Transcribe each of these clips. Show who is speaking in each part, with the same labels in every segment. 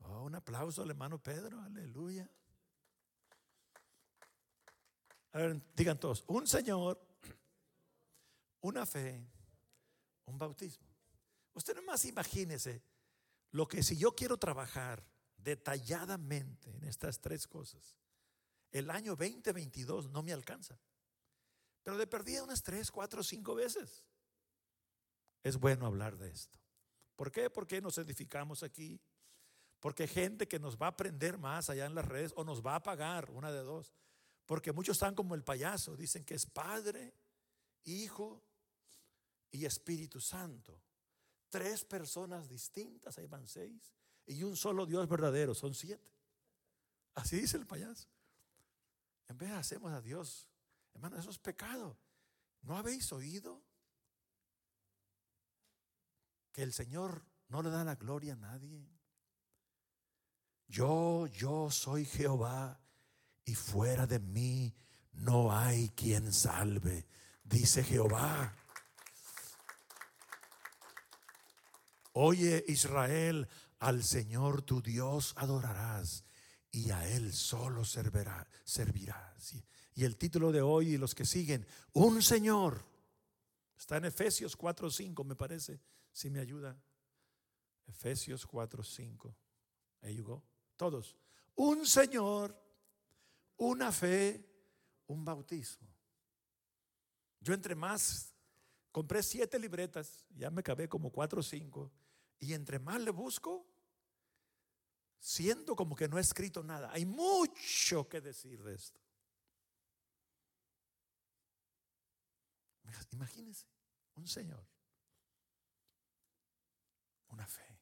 Speaker 1: Oh, un aplauso al hermano Pedro, aleluya. A ver, digan todos, un Señor, una fe, un bautismo. Usted nomás imagínese lo que si yo quiero trabajar detalladamente en estas tres cosas, el año 2022 no me alcanza. Pero de perdida unas tres, cuatro, cinco veces. Es bueno hablar de esto. ¿Por qué? Porque nos edificamos aquí. Porque gente que nos va a aprender más allá en las redes o nos va a pagar, una de dos. Porque muchos están como el payaso, dicen que es Padre, Hijo y Espíritu Santo. Tres personas distintas, ahí van seis. Y un solo Dios verdadero, son siete. Así dice el payaso. En vez de hacemos a Dios, hermano, eso es pecado. ¿No habéis oído que el Señor no le da la gloria a nadie? Yo, yo soy Jehová y fuera de mí no hay quien salve, dice Jehová. Oye Israel, al Señor tu Dios adorarás y a Él solo servirá, servirás. Y el título de hoy y los que siguen, un Señor. Está en Efesios 4.5, me parece, si me ayuda. Efesios 4.5. Ahí llegó. Todos. Un Señor, una fe, un bautismo. Yo entre más, compré siete libretas, ya me cabé como cuatro o cinco, y entre más le busco, siento como que no he escrito nada. Hay mucho que decir de esto. Imagínense, un Señor, una fe.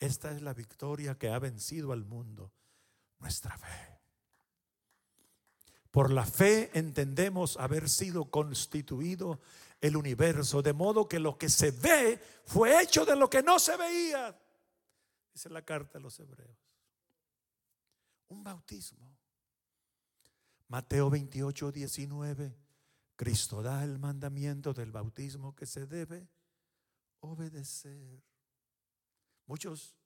Speaker 1: Esta es la victoria que ha vencido al mundo, nuestra fe. Por la fe entendemos haber sido constituido el universo, de modo que lo que se ve fue hecho de lo que no se veía. Dice la carta a los hebreos. Un bautismo. Mateo 28, 19. Cristo da el mandamiento del bautismo que se debe obedecer. Muchos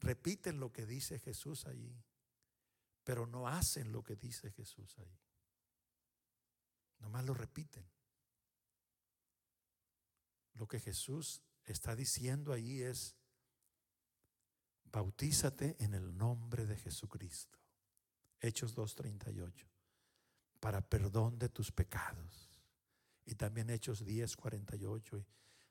Speaker 1: repiten lo que dice Jesús allí pero no hacen lo que dice Jesús ahí. Nomás lo repiten. Lo que Jesús está diciendo ahí es, bautízate en el nombre de Jesucristo. Hechos 2.38, para perdón de tus pecados. Y también Hechos 10.48.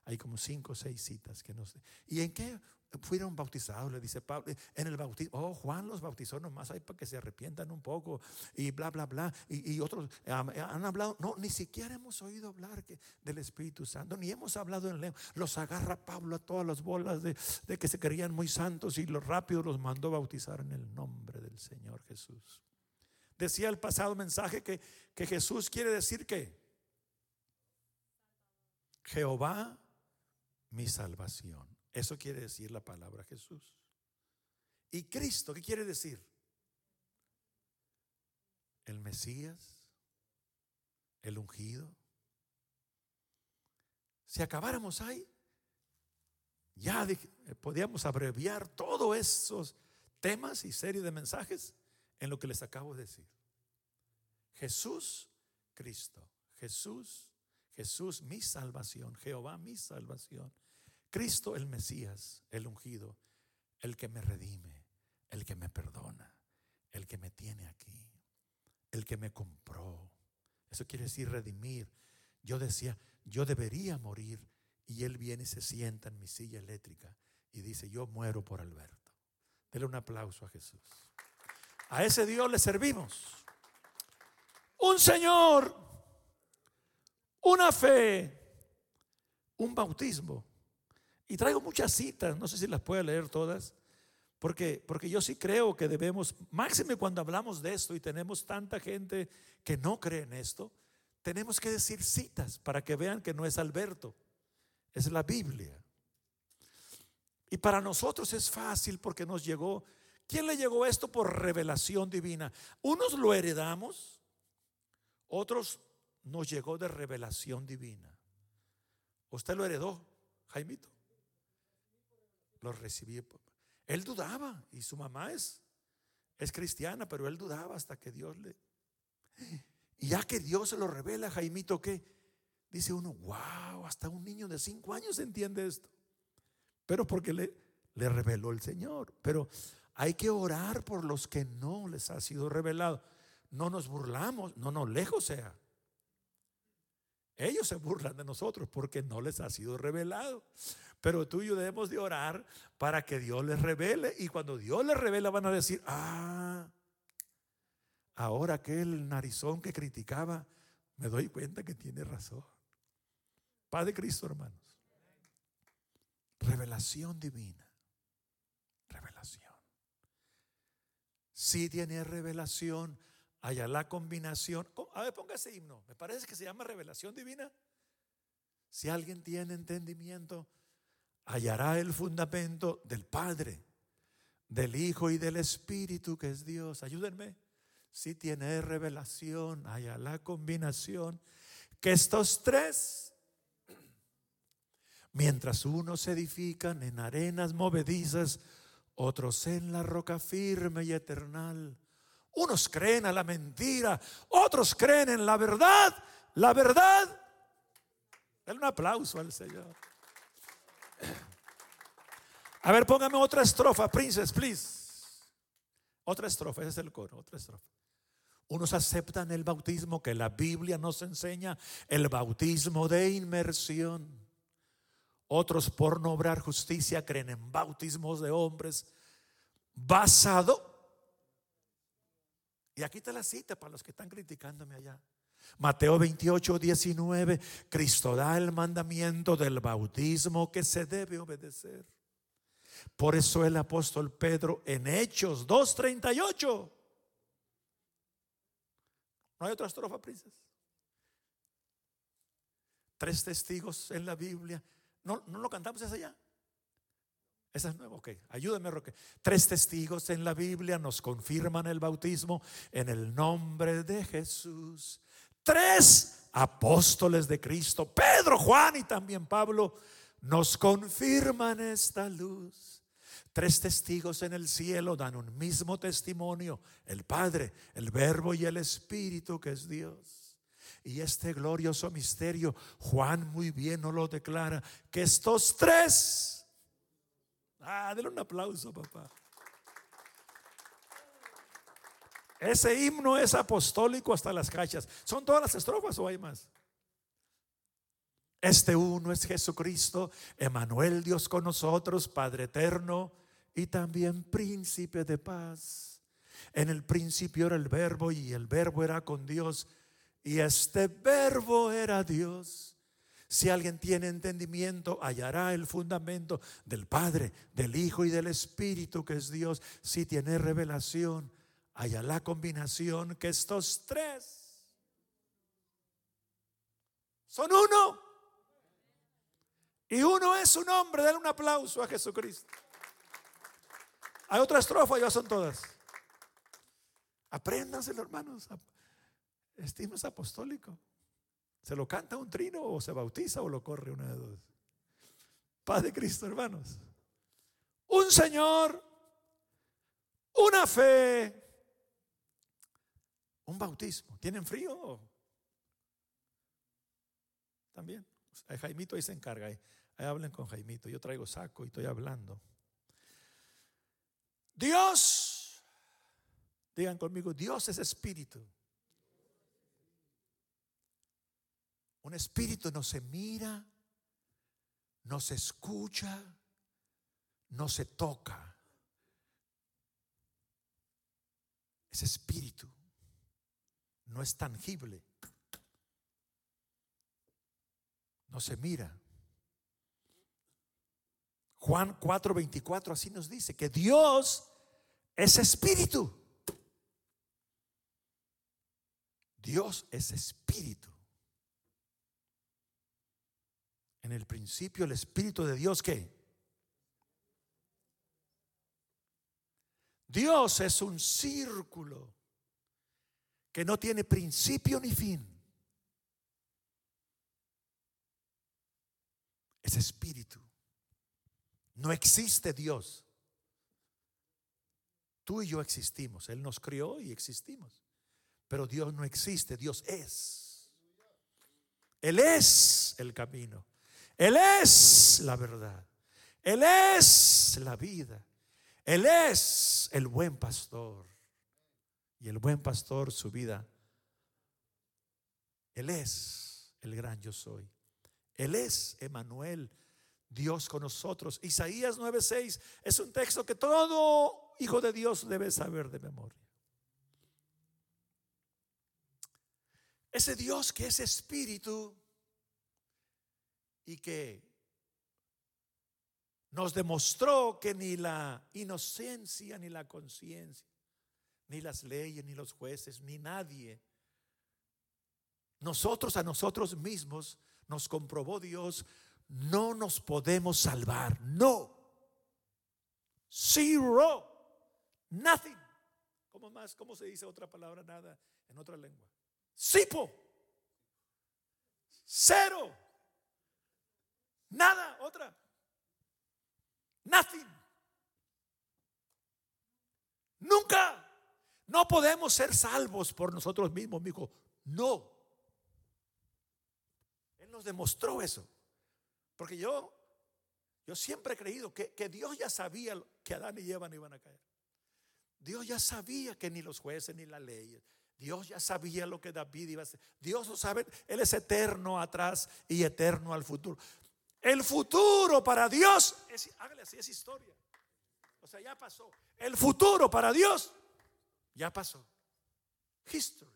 Speaker 1: Hay como cinco o seis citas que nos... ¿Y en qué fueron bautizados, le dice Pablo, en el bautismo, oh, Juan los bautizó nomás ahí para que se arrepientan un poco y bla, bla, bla. Y, otros han hablado, no, ni siquiera hemos oído hablar del Espíritu Santo, ni hemos hablado en lengua. Los agarra Pablo a todas las bolas de, que se creían muy santos y lo rápido los mandó bautizar en el nombre del Señor Jesús. Decía el pasado mensaje que, que Jesús quiere decir que Jehová mi salvación. Eso quiere decir la palabra Jesús. ¿Y Cristo qué quiere decir? El Mesías, el ungido. Si acabáramos ahí, ya podíamos abreviar todos esos temas y serie de mensajes en lo que les acabo de decir. Jesús, Cristo. Jesús, Jesús, mi salvación. Jehová, mi salvación. Cristo el Mesías, el ungido, el que me redime, el que me perdona, el que me tiene aquí, el que me compró. Eso quiere decir redimir. Yo decía, yo debería morir y él viene y se sienta en mi silla eléctrica y dice, yo muero por Alberto. Dele un aplauso a Jesús. A ese Dios le servimos. Un Señor, una fe, un bautismo y traigo muchas citas, no sé si las puedo leer todas, porque, porque yo sí creo que debemos, máxime cuando hablamos de esto y tenemos tanta gente que no cree en esto, tenemos que decir citas para que vean que no es Alberto, es la Biblia. Y para nosotros es fácil porque nos llegó, ¿quién le llegó esto por revelación divina? Unos lo heredamos, otros nos llegó de revelación divina. ¿Usted lo heredó, Jaimito? Lo recibí. Él dudaba y su mamá es, es cristiana, pero él dudaba hasta que Dios le... Y ya que Dios se lo revela, Jaimito, que dice uno, wow, hasta un niño de cinco años entiende esto. Pero porque le, le reveló el Señor. Pero hay que orar por los que no les ha sido revelado. No nos burlamos, no, no, lejos sea. Ellos se burlan de nosotros porque no les ha sido revelado. Pero tú y yo debemos de orar para que Dios les revele. Y cuando Dios les revela van a decir, ah, ahora aquel narizón que criticaba, me doy cuenta que tiene razón. Padre Cristo, hermanos. Revelación divina. Revelación. Si tiene revelación, allá la combinación. A ver, ponga ese himno. Me parece que se llama revelación divina. Si alguien tiene entendimiento, hallará el fundamento del Padre, del Hijo y del Espíritu que es Dios. Ayúdenme. Si tiene revelación, haya la combinación. Que estos tres, mientras unos se edifican en arenas movedizas, otros en la roca firme y eternal unos creen a la mentira, otros creen en la verdad. La verdad. Dale un aplauso al Señor. A ver, póngame otra estrofa, princess, please. Otra estrofa, ese es el coro, otra estrofa. Unos aceptan el bautismo que la Biblia nos enseña, el bautismo de inmersión. Otros por no obrar justicia creen en bautismos de hombres basado y aquí está la cita para los que están criticándome allá. Mateo 28, 19, Cristo da el mandamiento del bautismo que se debe obedecer. Por eso el apóstol Pedro en Hechos 2.38. ¿No hay otra estrofa, princesa? Tres testigos en la Biblia. ¿No, no lo cantamos esa allá? Esa es nueva, ok. Roque. Tres testigos en la Biblia nos confirman el bautismo en el nombre de Jesús. Tres apóstoles de Cristo, Pedro, Juan y también Pablo, nos confirman esta luz. Tres testigos en el cielo dan un mismo testimonio, el Padre, el Verbo y el Espíritu que es Dios. Y este glorioso misterio, Juan muy bien nos lo declara, que estos tres Ah, denle un aplauso, papá. Ese himno es apostólico hasta las cachas. ¿Son todas las estrofas o hay más? Este uno es Jesucristo, Emanuel Dios con nosotros, Padre eterno y también príncipe de paz. En el principio era el verbo y el verbo era con Dios y este verbo era Dios. Si alguien tiene entendimiento, hallará el fundamento del Padre, del Hijo y del Espíritu que es Dios. Si tiene revelación, hallará la combinación que estos tres son uno. Y uno es un hombre. Denle un aplauso a Jesucristo. Hay otra estrofa, ya son todas. Apréndanselo, hermanos. Este es apostólico. ¿Se lo canta un trino o se bautiza o lo corre una de dos? Paz de Cristo, hermanos. Un Señor, una fe, un bautismo. ¿Tienen frío? También. Jaimito ahí se encarga. Ahí, ahí hablen con Jaimito. Yo traigo saco y estoy hablando. Dios, digan conmigo, Dios es espíritu. Un espíritu no se mira, no se escucha, no se toca. Ese espíritu no es tangible. No se mira. Juan 4:24 así nos dice que Dios es espíritu. Dios es espíritu. En el principio el Espíritu de Dios que Dios es un círculo que no tiene principio ni fin. Es espíritu. No existe Dios. Tú y yo existimos. Él nos crió y existimos. Pero Dios no existe, Dios es. Él es el camino. Él es la verdad. Él es la vida. Él es el buen pastor. Y el buen pastor su vida. Él es el gran yo soy. Él es Emanuel, Dios con nosotros. Isaías 9:6 es un texto que todo hijo de Dios debe saber de memoria. Ese Dios que es espíritu y que nos demostró que ni la inocencia, ni la conciencia, ni las leyes, ni los jueces, ni nadie, nosotros a nosotros mismos nos comprobó Dios, no nos podemos salvar. No. Zero. Nothing. ¿Cómo más? ¿Cómo se dice otra palabra? Nada en otra lengua. Sipo. Cero. Nada, otra. Nothing. Nunca. No podemos ser salvos por nosotros mismos, hijo. No. Él nos demostró eso. Porque yo, yo siempre he creído que, que Dios ya sabía que Adán y Eva no iban a caer. Dios ya sabía que ni los jueces ni la ley Dios ya sabía lo que David iba a hacer. Dios lo sabe. Él es eterno atrás y eterno al futuro. El futuro para Dios, es, hágale así, es historia. O sea, ya pasó. El futuro para Dios, ya pasó. History.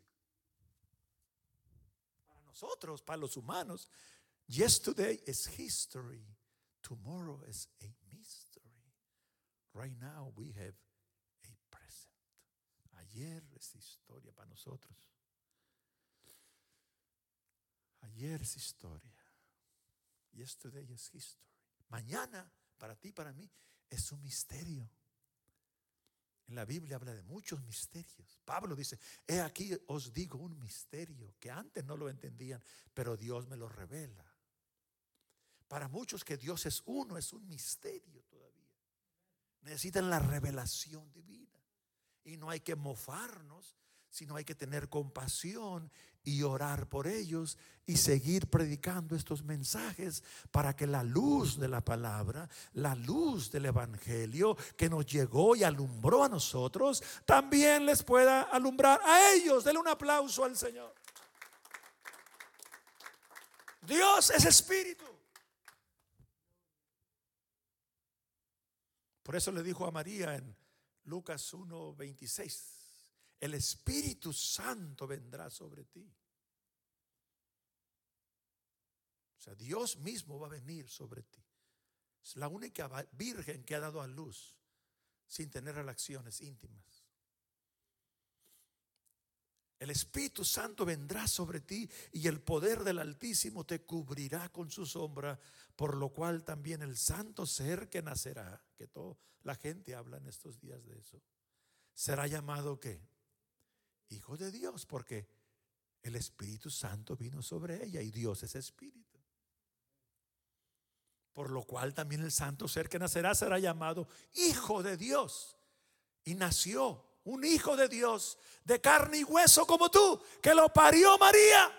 Speaker 1: Para nosotros, para los humanos, yesterday is history. Tomorrow is a mystery. Right now we have Ayer es historia para nosotros. Ayer es historia. Yesterday is history. Mañana, para ti, para mí, es un misterio. En la Biblia habla de muchos misterios. Pablo dice, he aquí os digo un misterio que antes no lo entendían, pero Dios me lo revela. Para muchos que Dios es uno, es un misterio todavía. Necesitan la revelación divina. Y no hay que mofarnos, sino hay que tener compasión y orar por ellos y seguir predicando estos mensajes para que la luz de la palabra, la luz del Evangelio que nos llegó y alumbró a nosotros, también les pueda alumbrar a ellos. Denle un aplauso al Señor. Dios es espíritu. Por eso le dijo a María en Lucas 1:26. El Espíritu Santo vendrá sobre ti. O sea, Dios mismo va a venir sobre ti. Es la única virgen que ha dado a luz sin tener relaciones íntimas. El Espíritu Santo vendrá sobre ti y el poder del Altísimo te cubrirá con su sombra, por lo cual también el santo ser que nacerá, que toda la gente habla en estos días de eso, será llamado que Hijo de Dios, porque el Espíritu Santo vino sobre ella y Dios es Espíritu. Por lo cual también el santo ser que nacerá será llamado Hijo de Dios. Y nació un hijo de Dios, de carne y hueso como tú, que lo parió María.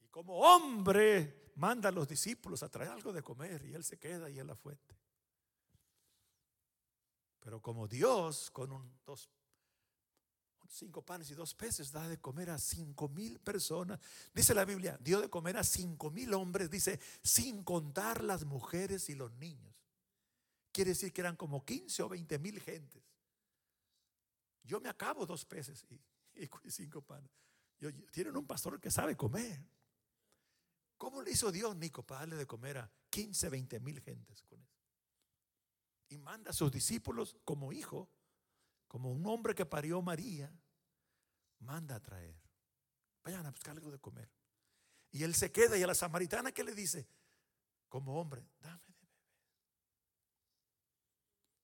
Speaker 1: Y como hombre, manda a los discípulos a traer algo de comer y él se queda ahí en la fuente. Pero como Dios, con un, dos, cinco panes y dos peces, da de comer a cinco mil personas. Dice la Biblia, dio de comer a cinco mil hombres, dice, sin contar las mujeres y los niños. Quiere decir que eran como 15 o 20 mil gentes. Yo me acabo dos peces y, cinco panes. tienen un pastor que sabe comer. ¿Cómo le hizo Dios, Nico, para darle de comer a 15, 20 mil gentes con? Y manda a sus discípulos como hijo, como un hombre que parió María, manda a traer. Vayan a buscar algo de comer. Y él se queda y a la samaritana que le dice, como hombre, dame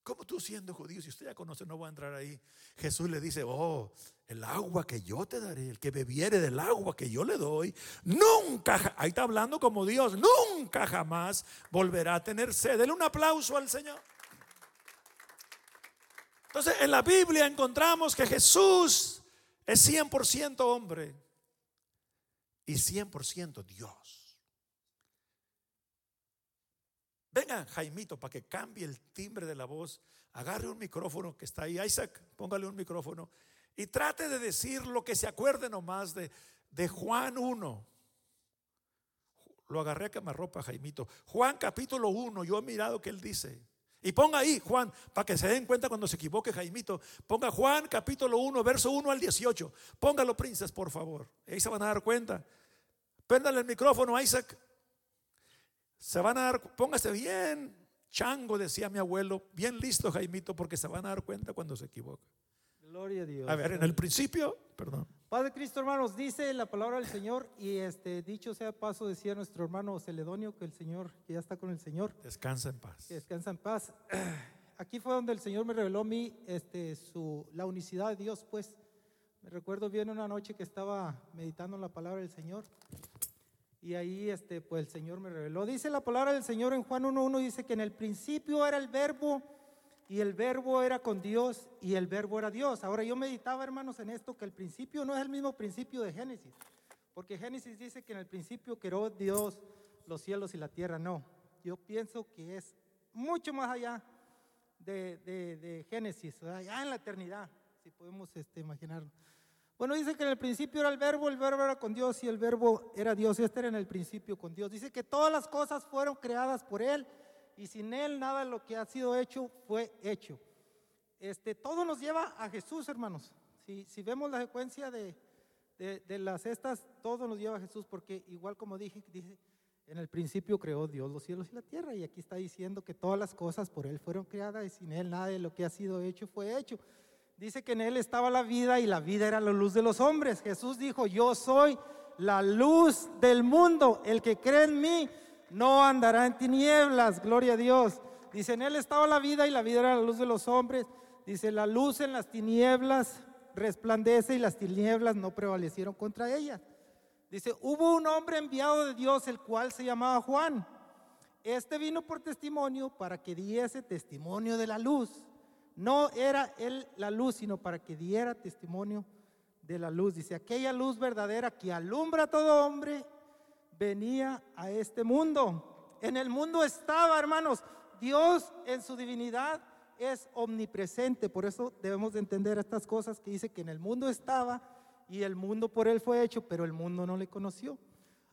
Speaker 1: ¿Cómo tú siendo judío, si usted ya conoce, no voy a entrar ahí? Jesús le dice, oh, el agua que yo te daré, el que bebiere del agua que yo le doy, nunca, ahí está hablando como Dios, nunca jamás volverá a tener sed. Denle un aplauso al Señor. Entonces, en la Biblia encontramos que Jesús es 100% hombre y 100% Dios. Venga, Jaimito, para que cambie el timbre de la voz, agarre un micrófono que está ahí. Isaac, póngale un micrófono y trate de decir lo que se acuerde nomás de, de Juan 1. Lo agarré a quemarropa, Jaimito. Juan capítulo 1, yo he mirado que él dice. Y ponga ahí, Juan, para que se den cuenta cuando se equivoque Jaimito. Ponga Juan capítulo 1, verso 1 al 18. Póngalo, princes, por favor. Ahí se van a dar cuenta. Péndale el micrófono, Isaac. Se van a dar, póngase bien, chango, decía mi abuelo, bien listo, Jaimito, porque se van a dar cuenta cuando se equivoca.
Speaker 2: Gloria a Dios.
Speaker 1: A ver, en el principio, perdón.
Speaker 2: Padre Cristo, hermanos, dice la palabra del Señor y este dicho sea paso, decía nuestro hermano Celedonio que el Señor, que ya está con el Señor,
Speaker 1: Descansa en paz.
Speaker 2: que descansa en paz. Aquí fue donde el Señor me reveló a mí este, su, la unicidad de Dios, pues. Me recuerdo bien una noche que estaba meditando en la palabra del Señor y ahí este, pues el Señor me reveló. Dice la palabra del Señor en Juan 1.1, dice que en el principio era el verbo y el verbo era con Dios y el verbo era Dios. Ahora yo meditaba, hermanos, en esto, que el principio no es el mismo principio de Génesis, porque Génesis dice que en el principio creó Dios los cielos y la tierra. No, yo pienso que es mucho más allá de, de, de Génesis, allá en la eternidad, si podemos este, imaginarlo. Bueno, dice que en el principio era el verbo, el verbo era con Dios y el verbo era Dios. Este era en el principio con Dios. Dice que todas las cosas fueron creadas por Él y sin Él nada de lo que ha sido hecho fue hecho. Este, todo nos lleva a Jesús, hermanos. Si, si vemos la secuencia de, de, las estas, todo nos lleva a Jesús porque igual como dije, dice, en el principio creó Dios los cielos y la tierra y aquí está diciendo que todas las cosas por Él fueron creadas y sin Él nada de lo que ha sido hecho fue hecho. Dice que en él estaba la vida y la vida era la luz de los hombres. Jesús dijo, yo soy la luz del mundo. El que cree en mí no andará en tinieblas. Gloria a Dios. Dice, en él estaba la vida y la vida era la luz de los hombres. Dice, la luz en las tinieblas resplandece y las tinieblas no prevalecieron contra ellas. Dice, hubo un hombre enviado de Dios, el cual se llamaba Juan. Este vino por testimonio para que diese testimonio de la luz no era él la luz, sino para que diera testimonio de la luz. Dice, aquella luz verdadera que alumbra a todo hombre venía a este mundo. En el mundo estaba, hermanos, Dios en su divinidad es omnipresente. Por eso debemos de entender estas cosas que dice que en el mundo estaba y el mundo por él fue hecho, pero el mundo no le conoció.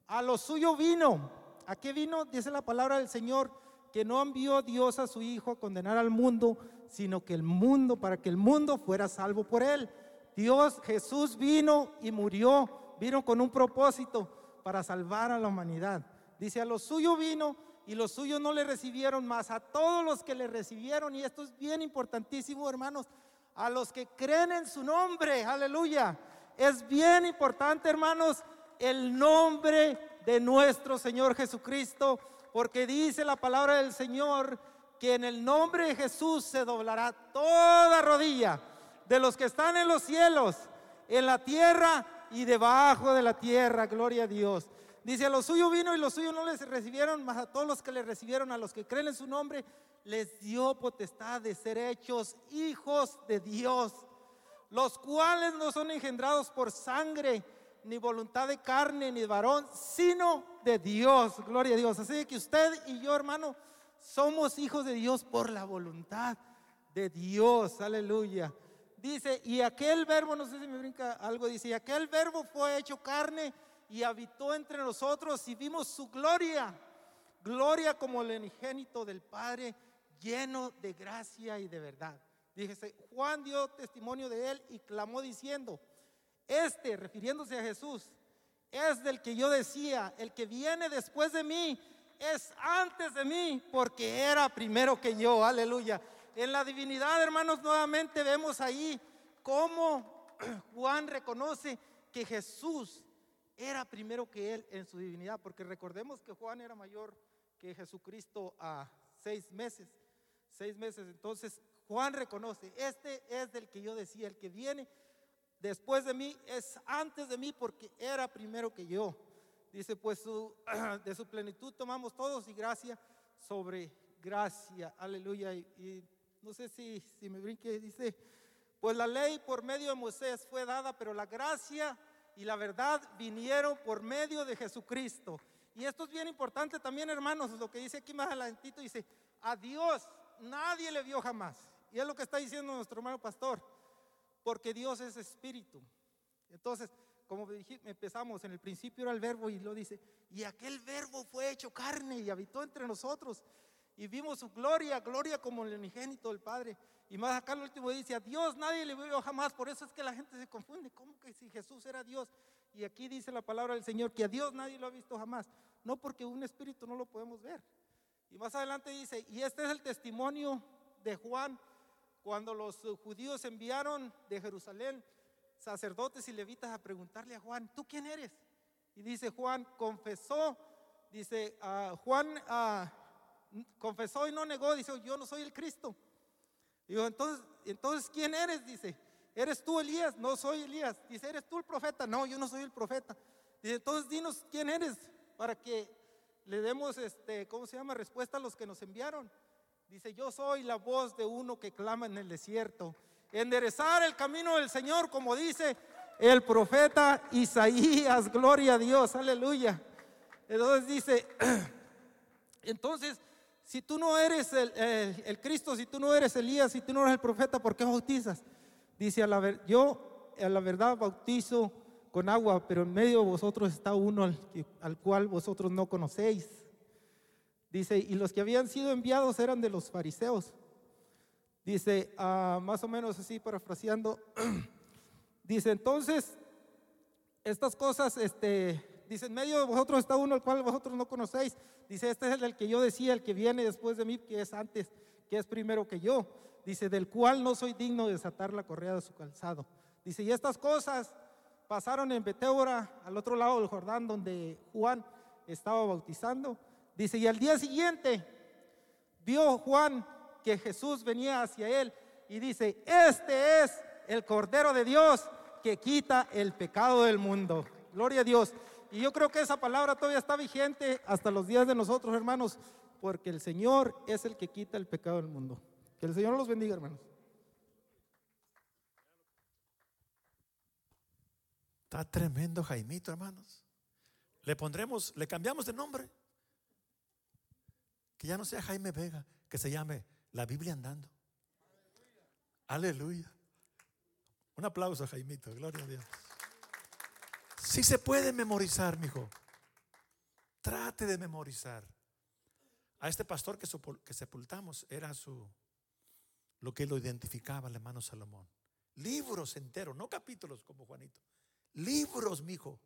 Speaker 2: A lo suyo vino. ¿A qué vino? Dice la palabra del Señor que no envió Dios a su Hijo a condenar al mundo, sino que el mundo, para que el mundo fuera salvo por él. Dios, Jesús vino y murió, vino con un propósito para salvar a la humanidad. Dice, a lo suyo vino y los suyos no le recibieron más, a todos los que le recibieron, y esto es bien importantísimo, hermanos, a los que creen en su nombre, aleluya. Es bien importante, hermanos, el nombre de nuestro Señor Jesucristo porque dice la palabra del Señor que en el nombre de Jesús se doblará toda rodilla de los que están en los cielos, en la tierra y debajo de la tierra. Gloria a Dios. Dice, a los suyos vino y los suyos no les recibieron, mas a todos los que le recibieron, a los que creen en su nombre, les dio potestad de ser hechos hijos de Dios, los cuales no son engendrados por sangre, ni voluntad de carne, ni de varón, sino de Dios. Gloria a Dios. Así que usted y yo, hermano, somos hijos de Dios por la voluntad de Dios. Aleluya. Dice, y aquel verbo, no sé si me brinca algo, dice, y aquel verbo fue hecho carne y habitó entre nosotros y vimos su gloria. Gloria como el unigénito del Padre, lleno de gracia y de verdad. Díjese, Juan dio testimonio de él y clamó diciendo, este, refiriéndose a Jesús, es del que yo decía, el que viene después de mí es antes de mí porque era primero que yo, aleluya. En la divinidad, hermanos, nuevamente vemos ahí cómo Juan reconoce que Jesús era primero que él en su divinidad, porque recordemos que Juan era mayor que Jesucristo a seis meses. seis meses. Entonces Juan reconoce, este es del que yo decía, el que viene después de mí es antes de mí porque era primero que yo. Dice, pues de su plenitud tomamos todos y gracia sobre gracia. Aleluya. No sé si, si me brinque, dice, pues la ley por medio de Moisés fue dada, pero la gracia y la verdad vinieron por medio de Jesucristo. Y esto es bien importante también, hermanos, lo que dice aquí más adelantito, dice, a Dios nadie le vio jamás. Y es lo que está diciendo nuestro hermano pastor, porque Dios es espíritu. Entonces, como empezamos, en el principio era el verbo y lo dice, y aquel verbo fue hecho carne y habitó entre nosotros. Y vimos su gloria, gloria como el unigénito del Padre. Y más acá el último dice, a Dios nadie le vio jamás. Por eso es que la gente se confunde. ¿Cómo que si Jesús era Dios? Y aquí dice la palabra del Señor que a Dios nadie lo ha visto jamás. No porque un espíritu no lo podemos ver. Y más adelante dice, y este es el testimonio de Juan cuando los judíos enviaron de Jerusalén sacerdotes y levitas a preguntarle a Juan, ¿tú quién eres? Y dice Juan, confesó, dice uh, Juan uh, confesó y no negó, dice, yo no soy el Cristo. Digo, entonces, entonces, ¿quién eres? Dice, ¿eres tú Elías? No soy Elías. Dice, ¿eres tú el profeta? No, yo no soy el profeta. Dice, entonces dinos quién eres para que le demos, este, ¿cómo se llama? Respuesta a los que nos enviaron. Dice, yo soy la voz de uno que clama en el desierto. Enderezar el camino del Señor, como dice el profeta Isaías, gloria a Dios, aleluya. Entonces dice, entonces si tú no eres el, Cristo, si tú no eres Elías, si tú no eres el profeta, ¿por qué bautizas? Dice, a la ver, yo a la verdad bautizo con agua, pero en medio de vosotros está uno al, cual vosotros no conocéis. Dice, y los que habían sido enviados eran de los fariseos. Dice, ah, más o menos así parafraseando, dice, entonces, estas cosas, este, Dice, en medio de vosotros está uno al cual vosotros no conocéis. Dice, este es el que yo decía, el que viene después de mí, que es antes, que es primero que yo. Dice, del cual no soy digno de desatar la correa de su calzado. Dice, y estas cosas pasaron en Betéora, al otro lado del Jordán, donde Juan estaba bautizando. Dice, y al día siguiente vio Juan que Jesús venía hacia él y dice, este es el Cordero de Dios que quita el pecado del mundo. Gloria a Dios. Y yo creo que esa palabra todavía está vigente hasta los días de nosotros, hermanos, porque el Señor es el que quita el pecado del mundo. Que el Señor los bendiga, hermanos.
Speaker 1: Está tremendo Jaimito, hermanos. Le pondremos, le cambiamos de nombre. Que ya no sea Jaime Vega, que se llame La Biblia andando. Aleluya. Un aplauso, Jaimito. Gloria a Dios. Si se puede memorizar, mijo. Trate de memorizar. A este pastor que, que sepultamos era su lo que lo identificaba el hermano Salomón. Libros enteros, no capítulos como Juanito. Libros, mijo,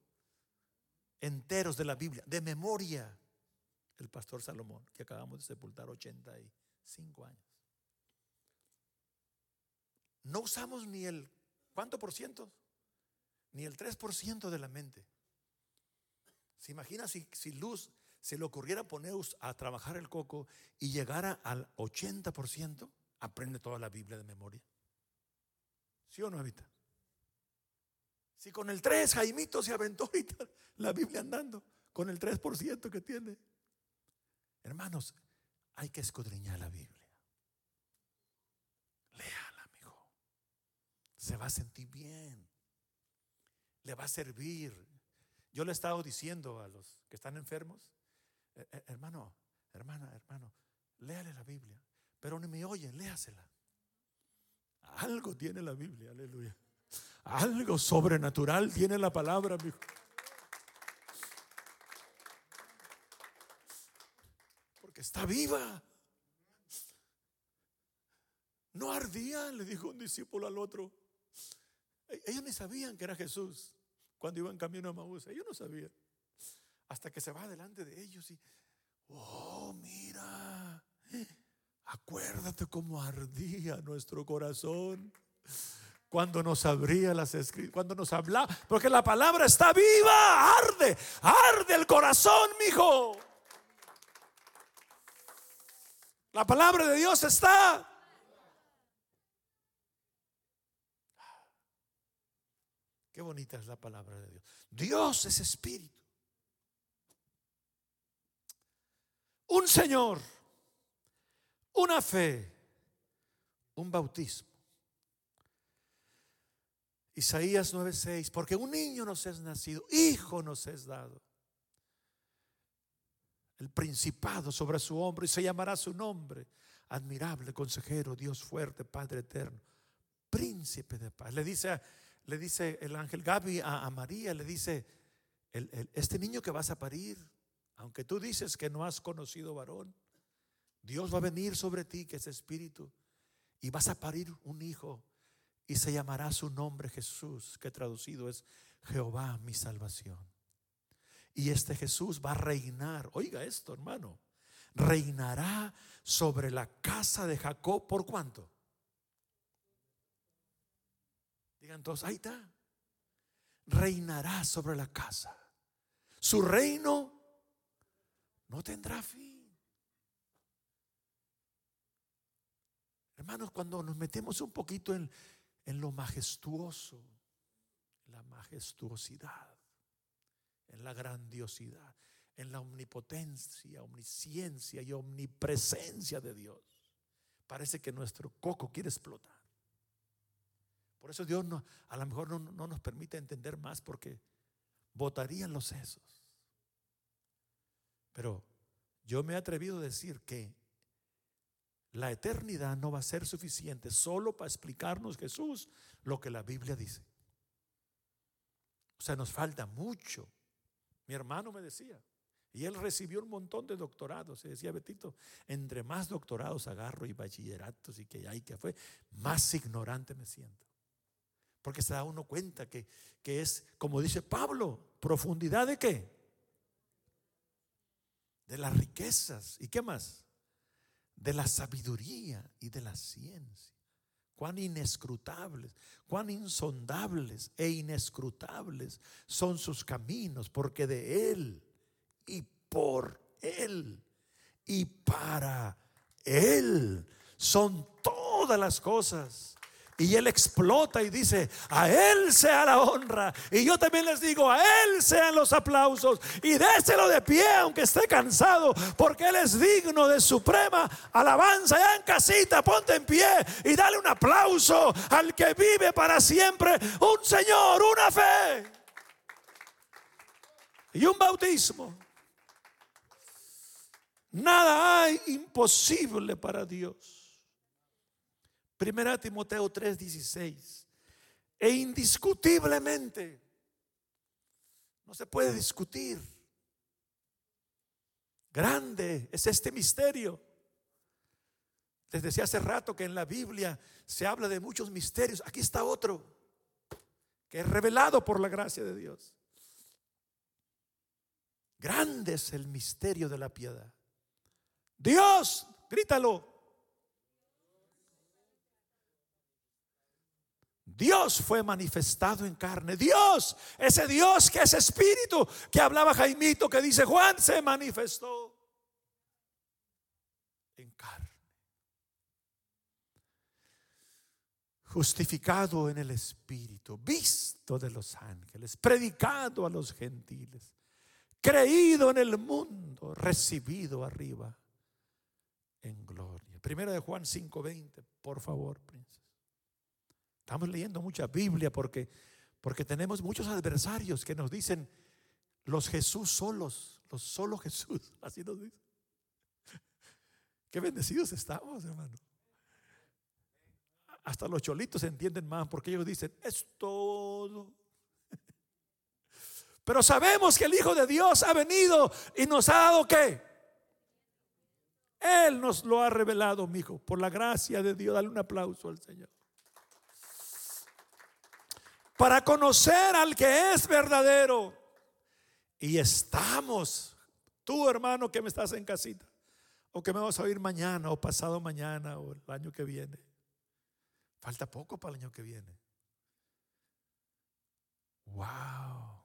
Speaker 1: enteros de la Biblia, de memoria. El pastor Salomón, que acabamos de sepultar 85 años. No usamos ni el, ¿cuánto por ciento? Ni el 3% de la mente. ¿Se imagina si, si Luz se le ocurriera poner a trabajar el coco y llegara al 80%? Aprende toda la Biblia de memoria. ¿Sí o no, Evita? Si con el 3 Jaimito se aventó ahorita la Biblia andando, con el 3% que tiene. Hermanos, hay que escudriñar la Biblia. Léala, amigo. Se va a sentir bien le va a servir. Yo le he estado diciendo a los que están enfermos, eh, eh, hermano, hermana, hermano, léale la Biblia, pero ni me oyen, léasela. Algo tiene la Biblia, aleluya. Algo sobrenatural tiene la palabra, amigo. Porque está viva. No ardía, le dijo un discípulo al otro. E-, ellos ni sabían que era Jesús cuando iban camino a Maús. Ellos no sabían. Hasta que se va delante de ellos y, oh, mira, acuérdate cómo ardía nuestro corazón cuando nos abría las escrituras, cuando nos hablaba, porque la palabra está viva, arde, arde el corazón, mijo. La palabra de Dios está. Qué bonita es la palabra de Dios. Dios es espíritu. Un Señor, una fe, un bautismo. Isaías 9:6, porque un niño nos es nacido, hijo nos es dado. El principado sobre su hombro y se llamará su nombre, admirable consejero, Dios fuerte, Padre eterno, príncipe de paz. Le dice, le dice el ángel Gaby a, María, le dice, este niño que vas a parir, aunque tú dices que no has conocido varón, Dios va a venir sobre ti, que es espíritu, y vas a parir un hijo y se llamará su nombre Jesús, que traducido es Jehová mi salvación. Y este Jesús va a reinar, oiga esto hermano, reinará sobre la casa de Jacob por cuánto. Digan todos, ahí está. Reinará sobre la casa. Su reino no tendrá fin. Hermanos, cuando nos metemos un poquito en, en lo majestuoso, la majestuosidad, en la grandiosidad, en la omnipotencia, omnisciencia y omnipresencia de Dios. Parece que nuestro coco quiere explotar. Por eso Dios no, a lo mejor no, no nos permite entender más porque botarían los sesos. Pero yo me he atrevido a decir que la eternidad no va a ser suficiente solo para explicarnos Jesús lo que la Biblia dice. O sea, nos falta mucho. Mi hermano me decía, y él recibió un montón de doctorados. Y decía, Betito, entre más doctorados agarro y bachilleratos y que hay que fue, más ignorante me siento. Porque se da uno cuenta que, que es, como dice Pablo, profundidad de qué? De las riquezas. ¿Y qué más? de la sabiduría y de la ciencia. Cuán inescrutables, cuán insondables e inescrutables son sus caminos, porque de Él y por Él y para Él son todas las cosas. Y él explota y dice, a él sea la honra. Y yo también les digo, a él sean los aplausos. Y déselo de pie aunque esté cansado, porque él es digno de suprema alabanza. Ya en casita, ponte en pie y dale un aplauso al que vive para siempre. Un Señor, una fe y un bautismo. Nada hay imposible para Dios. Primera Timoteo 3:16. E indiscutiblemente, no se puede discutir. Grande es este misterio. Les decía hace rato que en la Biblia se habla de muchos misterios. Aquí está otro que es revelado por la gracia de Dios. Grande es el misterio de la piedad. Dios, grítalo, Dios fue manifestado en carne. Dios, ese Dios que es espíritu, que hablaba Jaimito, que dice Juan, se manifestó en carne. Justificado en el espíritu, visto de los ángeles, predicado a los gentiles, creído en el mundo, recibido arriba en gloria. Primero de Juan 5:20, por favor, príncipe. Estamos leyendo mucha Biblia porque, porque tenemos muchos adversarios que nos dicen los Jesús solos, los solo Jesús. Así nos dicen. Qué bendecidos estamos, hermano. Hasta los cholitos entienden más porque ellos dicen, es todo. Pero sabemos que el Hijo de Dios ha venido y nos ha dado qué? Él nos lo ha revelado, mi hijo, por la gracia de Dios. Dale un aplauso al Señor para conocer al que es verdadero. Y estamos, tú hermano que me estás en casita, o que me vas a oír mañana, o pasado mañana, o el año que viene. Falta poco para el año que viene. Wow.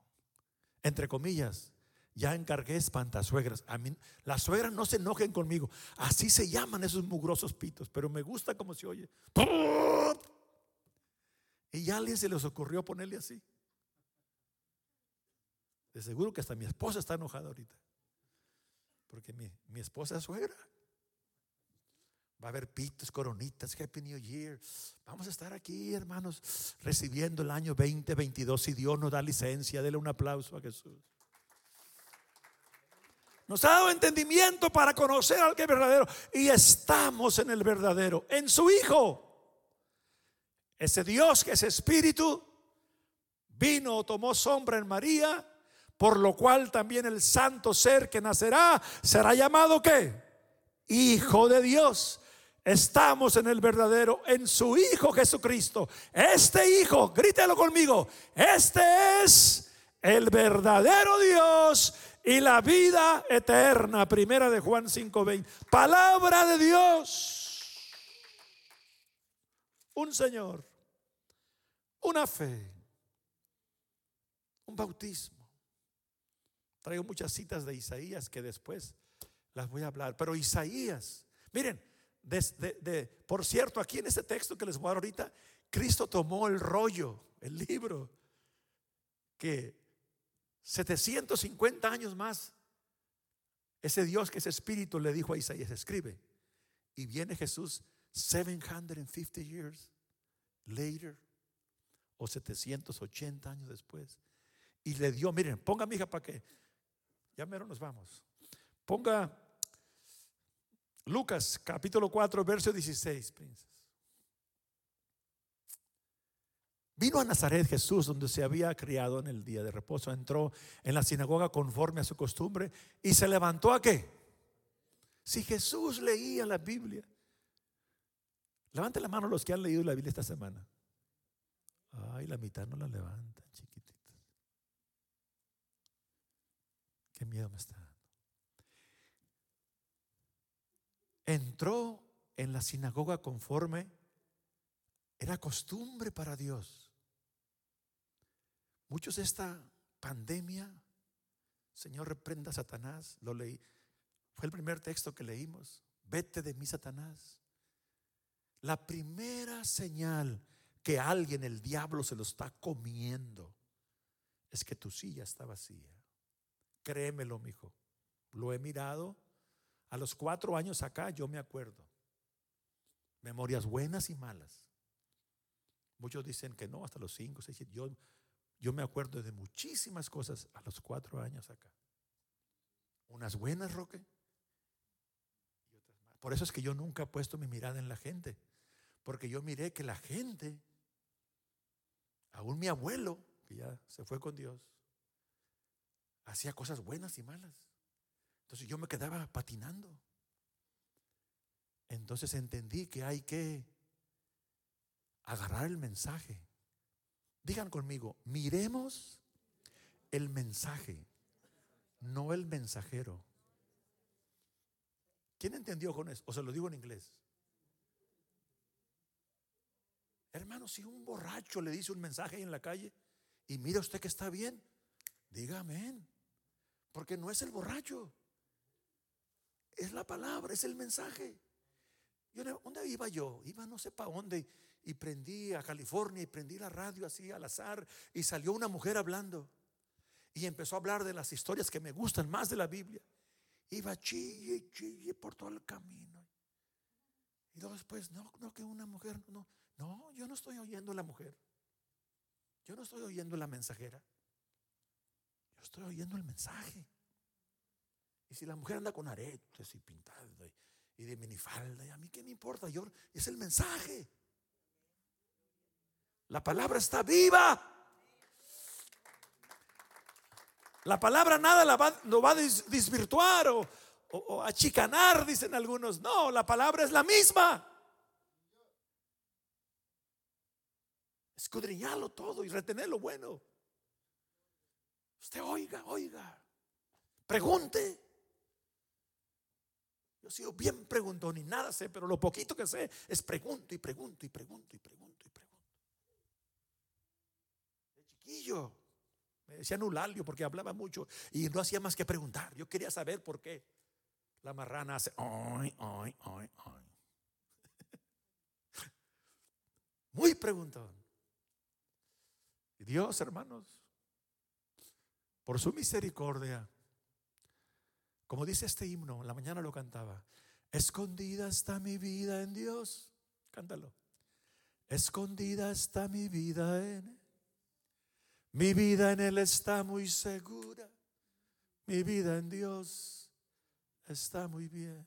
Speaker 1: Entre comillas, Ya encargué espantasuegras. A mí, las suegras no se enojen conmigo. Así se llaman esos mugrosos pitos, pero me gusta como se oye. Y ya a alguien se les ocurrió ponerle así. De seguro que hasta mi esposa está enojada ahorita. Porque mi, mi esposa es suegra. Va a haber pitos, coronitas, Happy New Year. Vamos a estar aquí, hermanos, recibiendo el año 2022. Si Dios nos da licencia, dele un aplauso a Jesús. Nos ha dado entendimiento para conocer al que es verdadero. Y estamos en el verdadero, en su Hijo. Ese Dios que es espíritu, vino o tomó sombra en María, por lo cual también el santo ser que nacerá será llamado ¿qué? Hijo de Dios. Estamos en el verdadero, en su Hijo Jesucristo. Este Hijo, grítelo conmigo, este es el verdadero Dios y la vida eterna. Primera de Juan 5:20. Palabra de Dios. Un Señor. Una fe. Un bautismo. Traigo muchas citas de Isaías que después las voy a hablar. Pero Isaías, miren, por cierto, aquí en este texto que les voy a dar ahorita, Cristo tomó el rollo, el libro, que 750 años más, ese Dios que es espíritu le dijo a Isaías, escribe. Y viene Jesús 750 years later, o 780 años después, y le dio, miren, ponga mi hija para que, ya mero nos vamos. Ponga Lucas capítulo 4, verso 16. Vino a Nazaret Jesús, donde se había criado en el día de reposo. Entró en la sinagoga conforme a su costumbre y se levantó a qué? Si Jesús leía la Biblia. Levante la mano los que han leído la Biblia esta semana. Ay, la mitad no la levantan, chiquititos. Qué miedo me está dando. Entró en la sinagoga conforme era costumbre para Dios. Muchos de esta pandemia, Señor reprenda a Satanás, lo leí. Fue el primer texto que leímos. Vete de mí, Satanás. La primera señal que alguien, el diablo, se lo está comiendo es que tu silla está vacía. Créemelo, mijo. Lo he mirado. A los cuatro años acá, yo me acuerdo. Memorias buenas y malas. Muchos dicen que no, hasta los cinco, seis, Yo yo me acuerdo de muchísimas cosas a los cuatro años acá. Unas buenas, Roque. Por eso es que yo nunca he puesto mi mirada en la gente. Porque yo miré que la gente, aún mi abuelo, que ya se fue con Dios, hacía cosas buenas y malas. Entonces yo me quedaba patinando. Entonces entendí que hay que agarrar el mensaje Digan conmigo, miremos el mensaje, no el mensajero. ¿Quién entendió con eso? O se lo digo en inglés. Hermano, si un borracho le dice un mensaje en la calle y mira usted que está bien, diga amén. Porque no es el borracho, es la palabra, es el mensaje. Yo, ¿Dónde iba yo? Iba no sé para dónde y prendí a California y prendí la radio así al azar y salió una mujer hablando y empezó a hablar de las historias que me gustan más de la Biblia. Iba chille, chille por todo el camino. Y luego después, no, no, que una mujer, no, no, yo no estoy oyendo la mujer. Yo no estoy oyendo la mensajera. Yo estoy oyendo el mensaje. Y si la mujer anda con aretes y pintada y de minifalda, y a mí qué me importa, yo es el mensaje. La palabra está viva. La palabra nada la va, lo va a desvirtuar o, o, achicanar, dicen algunos. No, la palabra es la misma. Escudriñarlo todo y retener lo bueno. Usted oiga, oiga. Pregunte. Yo sigo bien preguntón y nada sé, pero lo poquito que sé es pregunto y pregunto y pregunto y pregunto Me decían Ulalio porque hablaba mucho y no hacía más que preguntar. Yo quería saber por qué la marrana hace ay, ay, ay, ay. Muy preguntón. Y Dios, hermanos, por su misericordia, como dice este himno, la mañana lo cantaba, escondida está mi vida en Dios. Cántalo. Escondida está mi vida en Él. Mi vida en Él está muy segura. Mi vida en Dios está muy bien.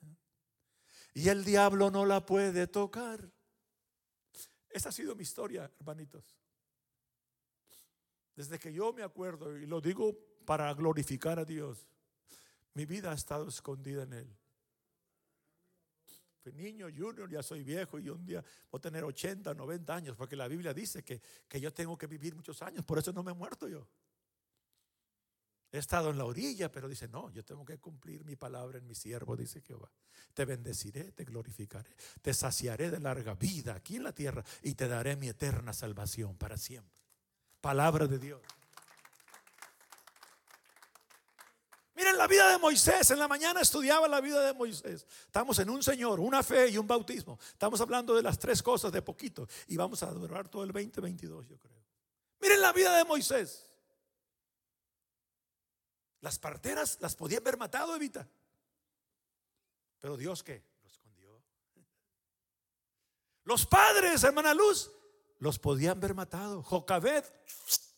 Speaker 1: Y el diablo no la puede tocar. Esa ha sido mi historia, hermanitos. Desde que yo me acuerdo, y lo digo para glorificar a Dios, mi vida ha estado escondida en Él. Fui niño, junior, ya soy viejo y un día voy a tener 80, 90 años, porque la Biblia dice que, que yo tengo que vivir muchos años, por eso no me he muerto yo. He estado en la orilla, pero dice, no, yo tengo que cumplir mi palabra en mi siervo, dice Jehová. Te bendeciré, te glorificaré, te saciaré de larga vida aquí en la tierra y te daré mi eterna salvación para siempre. Palabra de Dios. Miren la vida de Moisés. En la mañana estudiaba la vida de Moisés. Estamos en un Señor, una fe y un bautismo. Estamos hablando de las tres cosas de poquito. Y vamos a durar todo el 2022, yo creo. Miren la vida de Moisés. Las parteras las podían haber matado, Evita. Pero Dios qué? Lo escondió. Los padres, hermana Luz, los podían haber matado. Jocabed,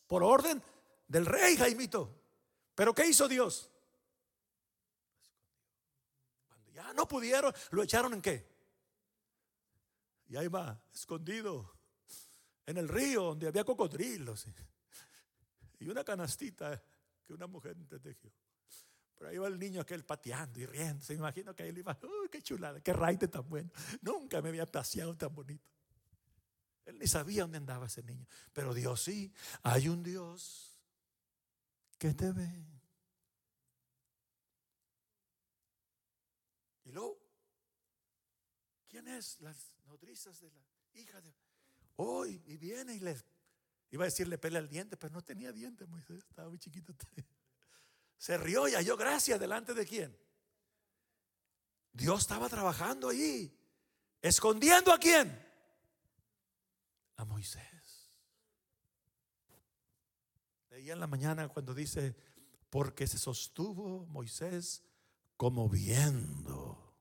Speaker 1: por orden del rey Jaimito. Pero ¿qué hizo Dios? Cuando ya no pudieron, lo echaron en qué? Y ahí va, escondido en el río donde había cocodrilos y una canastita que una mujer te tejió. Pero ahí va el niño aquel pateando y riendo. Se imagino que él iba, uy, qué chulada, qué raite tan bueno. Nunca me había paseado tan bonito. Él ni sabía dónde andaba ese niño. Pero Dios sí, hay un Dios que te ve. Y luego, ¿quién es? Las nodrizas de la hija de... Hoy, y viene y les Iba a decirle pelea el diente, pero no tenía diente, Moisés, estaba muy chiquito. Se rió y halló gracia delante de quién. Dios estaba trabajando allí, escondiendo a quién. Moisés. Leía en la mañana cuando dice, porque se sostuvo Moisés como viendo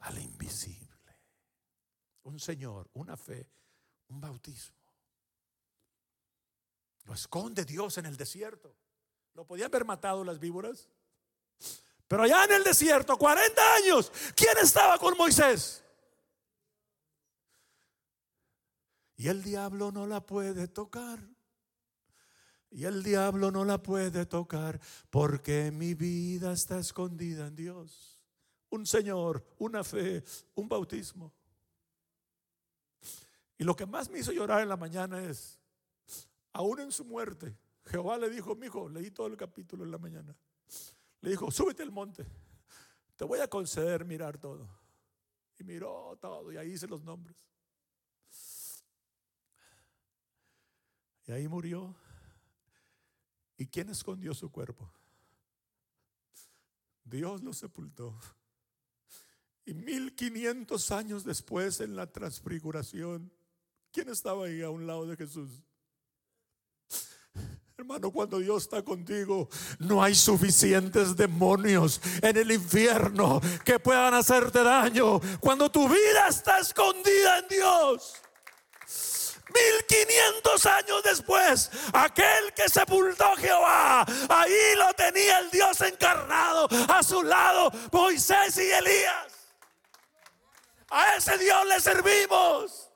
Speaker 1: al invisible. Un Señor, una fe, un bautismo. Lo esconde Dios en el desierto. ¿Lo podían haber matado las víboras? Pero allá en el desierto, 40 años, ¿quién estaba con Moisés? Y el diablo no la puede tocar. Y el diablo no la puede tocar porque mi vida está escondida en Dios. Un Señor, una fe, un bautismo. Y lo que más me hizo llorar en la mañana es aún en su muerte, Jehová le dijo, mi hijo, leí todo el capítulo en la mañana. Le dijo, súbete al monte, te voy a conceder mirar todo. Y miró todo, y ahí hice los nombres. Y ahí murió. ¿Y quién escondió su cuerpo? Dios lo sepultó. Y mil quinientos años después, en la transfiguración, ¿quién estaba ahí a un lado de Jesús? Hermano, cuando Dios está contigo, no hay suficientes demonios en el infierno que puedan hacerte daño. Cuando tu vida está escondida en Dios. 1500 años después, aquel que sepultó Jehová, ahí lo tenía el Dios encarnado a su lado, Moisés y Elías. A ese Dios le servimos.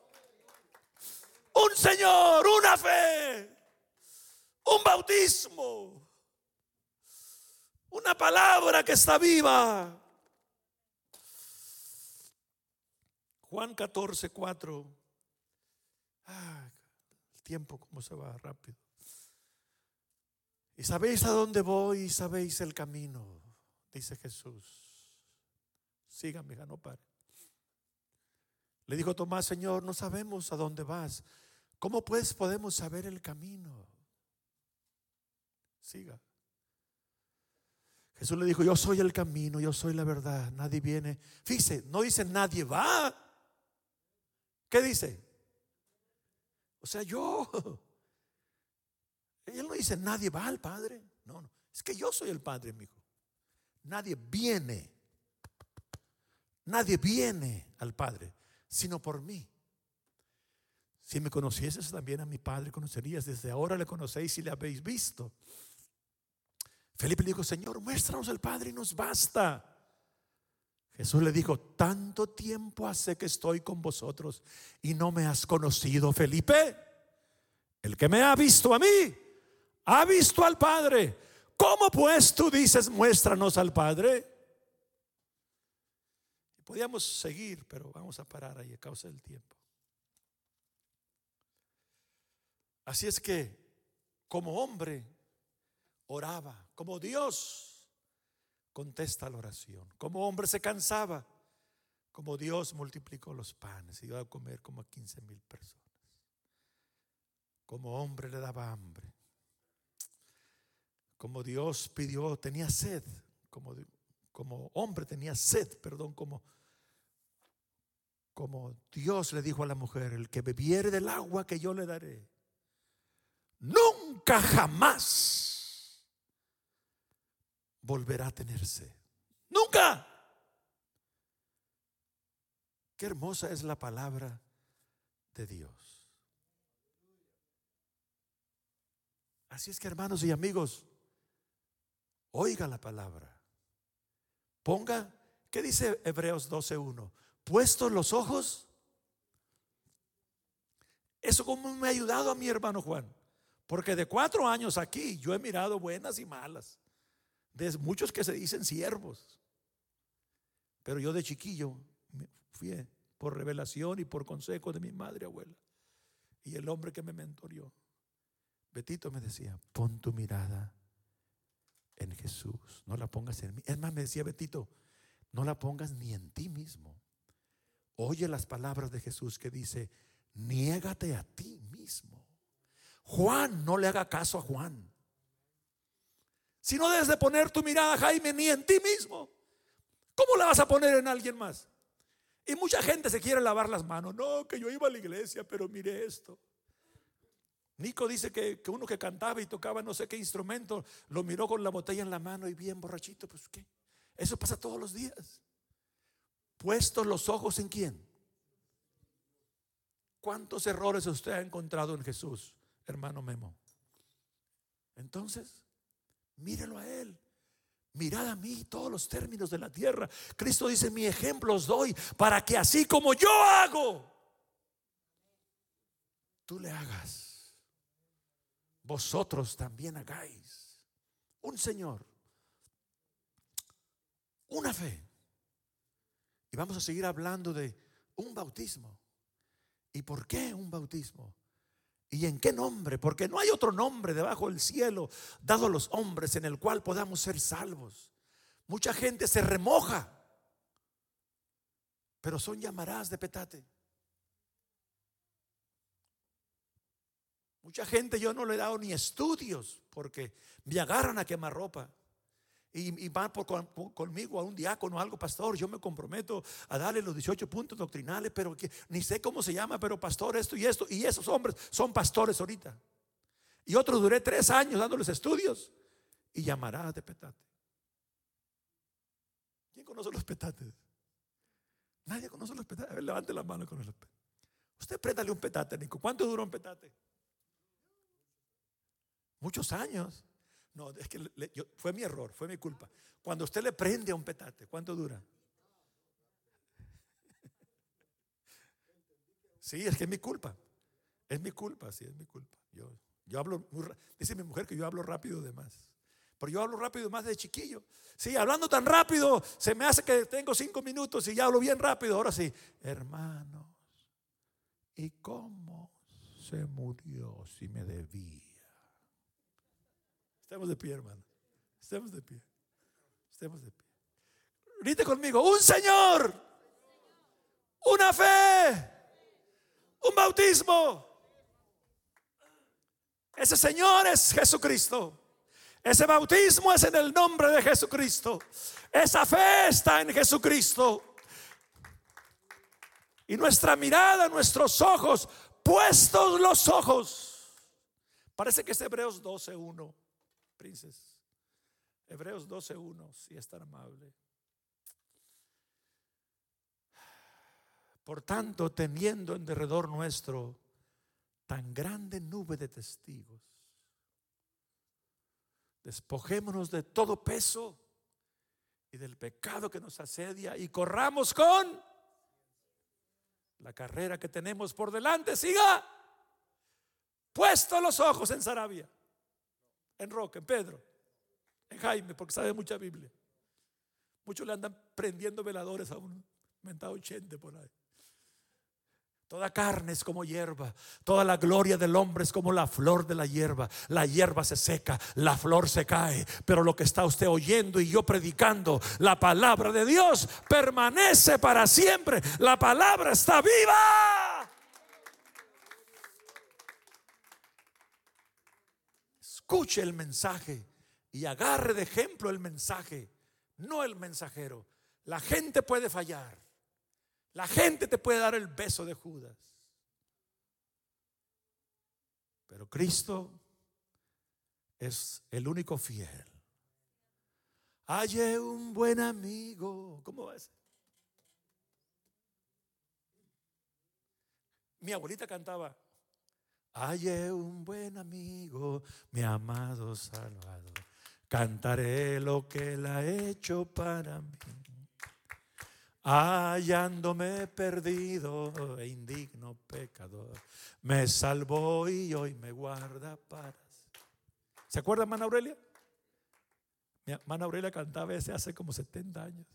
Speaker 1: Un Señor, una fe un bautismo, una palabra que está viva. Juan 14, 4. Ah, el tiempo como se va rápido. Y sabéis a dónde voy y sabéis el camino, dice Jesús. Síganme, no pare. Le dijo Tomás, Señor, no sabemos a dónde vas. ¿Cómo pues podemos saber el camino? Siga. Jesús le dijo, yo soy el camino, yo soy la verdad, nadie viene. Fíjese, no dice nadie va. ¿Qué dice? O sea, yo. Él no dice nadie va al Padre. No, no. Es que yo soy el Padre, mi hijo. Nadie viene. Nadie viene al Padre, sino por mí. Si me conocieses también a mi Padre, conocerías. Desde ahora le conocéis y le habéis visto. Felipe le dijo, Señor, muéstranos al Padre y nos basta. Jesús le dijo, tanto tiempo hace que estoy con vosotros y no me has conocido, Felipe. El que me ha visto a mí, ha visto al Padre. ¿Cómo pues tú dices, muéstranos al Padre? Podíamos seguir, pero vamos a parar ahí a causa del tiempo. Así es que, como hombre, oraba, como Dios contesta la oración, como hombre se cansaba, como Dios multiplicó los panes y dio a comer como a 15 mil personas, como hombre le daba hambre, como Dios pidió, tenía sed, como, como hombre tenía sed, perdón, como, como Dios le dijo a la mujer, el que bebiere del agua que yo le daré, nunca jamás volverá a tenerse. Nunca. Qué hermosa es la palabra de Dios. Así es que hermanos y amigos, oiga la palabra. Ponga, ¿qué dice Hebreos 12.1? Puestos los ojos. Eso como me ha ayudado a mi hermano Juan. Porque de cuatro años aquí yo he mirado buenas y malas de muchos que se dicen siervos. Pero yo de chiquillo fui por revelación y por consejo de mi madre abuela. Y el hombre que me mentorió, Betito me decía, pon tu mirada en Jesús, no la pongas en mí. Es más, me decía Betito, no la pongas ni en ti mismo. Oye las palabras de Jesús que dice, niégate a ti mismo. Juan, no le haga caso a Juan. Si no debes de poner tu mirada, Jaime, ni en ti mismo, ¿cómo la vas a poner en alguien más? Y mucha gente se quiere lavar las manos. No, que yo iba a la iglesia, pero mire esto. Nico dice que, uno que cantaba y tocaba no sé qué instrumento, lo miró con la botella en la mano y bien borrachito. Pues qué. Eso pasa todos los días. Puestos los ojos en quién. ¿Cuántos errores usted ha encontrado en Jesús, hermano Memo? Entonces, Mírelo a Él. Mirad a mí todos los términos de la tierra. Cristo dice, mi ejemplo os doy para que así como yo hago, tú le hagas. Vosotros también hagáis. Un Señor. Una fe. Y vamos a seguir hablando de un bautismo. ¿Y por qué un bautismo? ¿Y en qué nombre? Porque no hay otro nombre debajo del cielo dado a los hombres en el cual podamos ser salvos. Mucha gente se remoja, pero son llamarás de petate. Mucha gente yo no le he dado ni estudios porque me agarran a quemar ropa y, van conmigo a un diácono o algo, pastor, yo me comprometo a darle los 18 puntos doctrinales, pero que, ni sé cómo se llama, pero pastor, esto y esto. Y esos hombres son pastores ahorita. Y otros duré tres años dándoles estudios y llamará de petate. ¿Quién conoce los petates? Nadie conoce los petates. A ver, levante la mano con los petates. Usted préndale un petate, Nico. ¿Cuánto duró un petate? Muchos años. No, es que fue mi error, fue mi culpa. Cuando usted le prende a un petate, ¿cuánto dura? Sí, es que es mi culpa. Es mi culpa, sí, es mi culpa. Yo, yo hablo muy Dice mi mujer que yo hablo rápido de más. Pero yo hablo rápido más de chiquillo. Sí, hablando tan rápido, se me hace que tengo cinco minutos y ya hablo bien rápido. Ahora sí, hermanos, ¿y cómo se murió si me debía? Estemos de pie, hermano. Estemos de pie. Estemos de pie. Grite conmigo, un Señor, una fe, un bautismo. Ese Señor es Jesucristo. Ese bautismo es en el nombre de Jesucristo. Esa fe está en Jesucristo. Y nuestra mirada, nuestros ojos, puestos los ojos. Parece que es Hebreos 12.1, princes. Hebreos 12.1, si es tan amable. Por tanto, teniendo en derredor nuestro tan grande nube de testigos, despojémonos de todo peso y del pecado que nos asedia y corramos con la carrera que tenemos por delante. Siga puesto los ojos en Sarabia, en Roque, en Pedro, en Jaime, porque sabe mucha Biblia. Muchos le andan prendiendo veladores a un mentado 80 por ahí. Toda carne es como hierba, toda la gloria del hombre es como la flor de la hierba. La hierba se seca, la flor se cae, pero lo que está usted oyendo y yo predicando, la palabra de Dios permanece para siempre. La palabra está viva. Escuche el mensaje y agarre de ejemplo el mensaje, no el mensajero. La gente puede fallar. La gente te puede dar el beso de Judas. Pero Cristo es el único fiel. Hallé un buen amigo. ¿Cómo va a ser? Mi abuelita cantaba. Hallé un buen amigo, mi amado Salvador. Cantaré lo que él ha hecho para mí hallándome perdido e indigno pecador, me salvó y hoy me guarda para. ¿Se acuerda, Mana Aurelia? Mi hermana Aurelia cantaba ese hace como 70 años.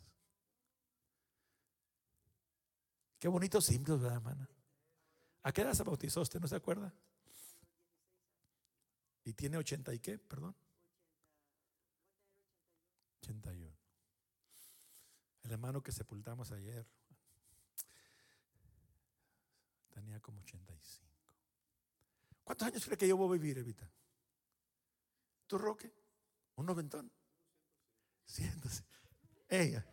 Speaker 1: Qué bonito símbolos, ¿verdad, hermana? ¿A qué edad se bautizó usted? ¿No se acuerda? ¿Y tiene 80 y qué? Perdón. 81. El hermano que sepultamos ayer tenía como 85. ¿Cuántos años cree que yo voy a vivir, Evita? ¿Tú, Roque? ¿Un noventón? Siéntese. Ella.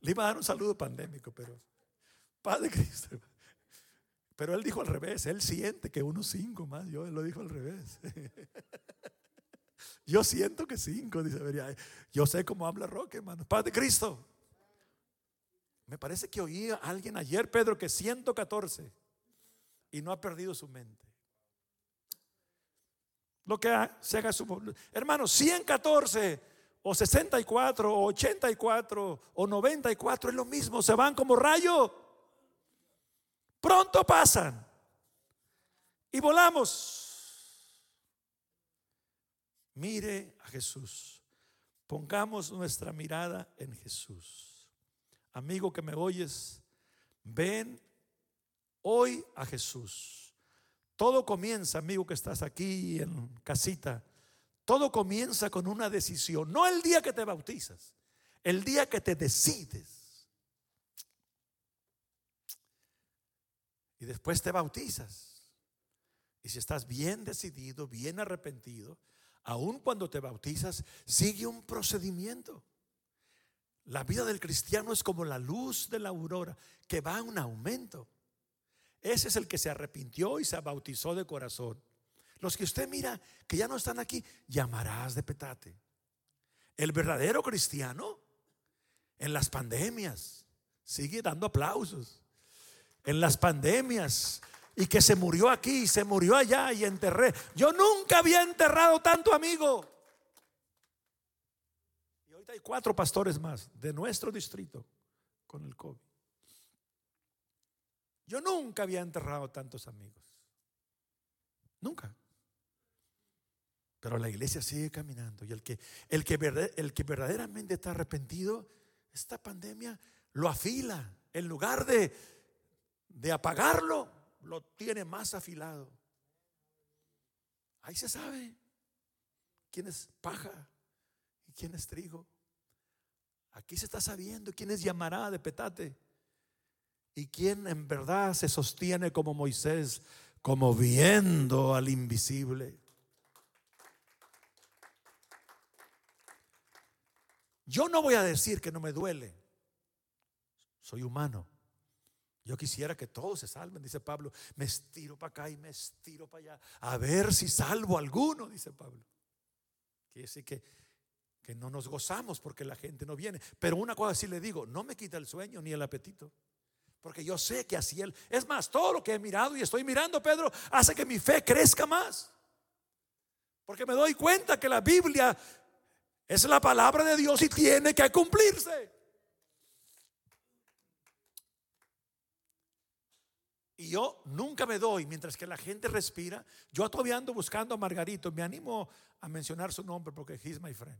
Speaker 1: Le iba a dar un saludo pandémico, pero Padre Cristo. Pero él dijo al revés, él siente que unos cinco más, yo lo dijo al revés. Yo siento que cinco, dice Yo sé cómo habla Roque, hermano. Padre Cristo. Me parece que oí a alguien ayer, Pedro, que 114 y no ha perdido su mente. Lo que se haga su. Hermano, 114 o 64 o 84 o 94 es lo mismo, se van como rayo. Pronto pasan y volamos. Mire a Jesús. Pongamos nuestra mirada en Jesús. Amigo que me oyes, ven hoy a Jesús. Todo comienza, amigo que estás aquí en casita, todo comienza con una decisión, no el día que te bautizas, el día que te decides. Y después te bautizas. Y si estás bien decidido, bien arrepentido, aun cuando te bautizas, sigue un procedimiento. La vida del cristiano es como la luz de la aurora, que va en un aumento. Ese es el que se arrepintió y se bautizó de corazón. Los que usted mira que ya no están aquí, llamarás de petate. El verdadero cristiano en las pandemias sigue dando aplausos. En las pandemias y que se murió aquí y se murió allá y enterré. Yo nunca había enterrado tanto amigo. Y ahorita hay cuatro pastores más de nuestro distrito con el COVID. Yo nunca había enterrado tantos amigos. Nunca. Pero la iglesia sigue caminando y el que, el que, el que verdaderamente está arrepentido, esta pandemia lo afila. En lugar de, de apagarlo, lo tiene más afilado. Ahí se sabe quién es paja y quién es trigo. Aquí se está sabiendo quién es llamará de petate y quién en verdad se sostiene como Moisés, como viendo al invisible. Yo no voy a decir que no me duele. Soy humano. Yo quisiera que todos se salven, dice Pablo. Me estiro para acá y me estiro para allá. A ver si salvo alguno, dice Pablo. Quiere decir que, que no nos gozamos porque la gente no viene. Pero una cosa sí le digo, no me quita el sueño ni el apetito. Porque yo sé que así él. Es más, todo lo que he mirado y estoy mirando, Pedro, hace que mi fe crezca más. Porque me doy cuenta que la Biblia es la palabra de Dios y tiene que cumplirse. Y yo nunca me doy mientras que la gente respira. Yo todavía ando buscando a Margarito. Me animo a mencionar su nombre porque he's my friend.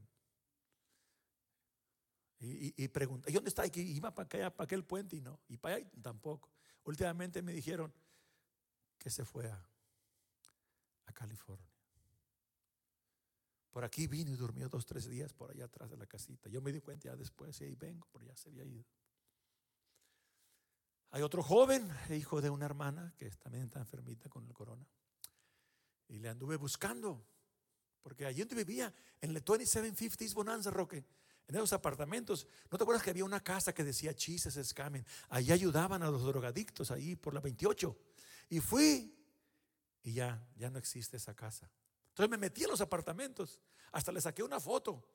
Speaker 1: Y, pregunta, ¿y dónde está? Y iba para, para aquel puente y no. Y para allá tampoco. Últimamente me dijeron que se fue a, a California. Por aquí vino y durmió dos, tres días por allá atrás de la casita. Yo me di cuenta ya después y ahí vengo, pero ya se había ido. Hay otro joven, hijo de una hermana, que también está enfermita con el corona. Y le anduve buscando, porque allí donde vivía, en el 2750s Bonanza Roque, en esos apartamentos, ¿no te acuerdas que había una casa que decía chistes scamming? Allí ayudaban a los drogadictos, ahí por la 28. Y fui, y ya, ya no existe esa casa. Entonces me metí en los apartamentos, hasta le saqué una foto.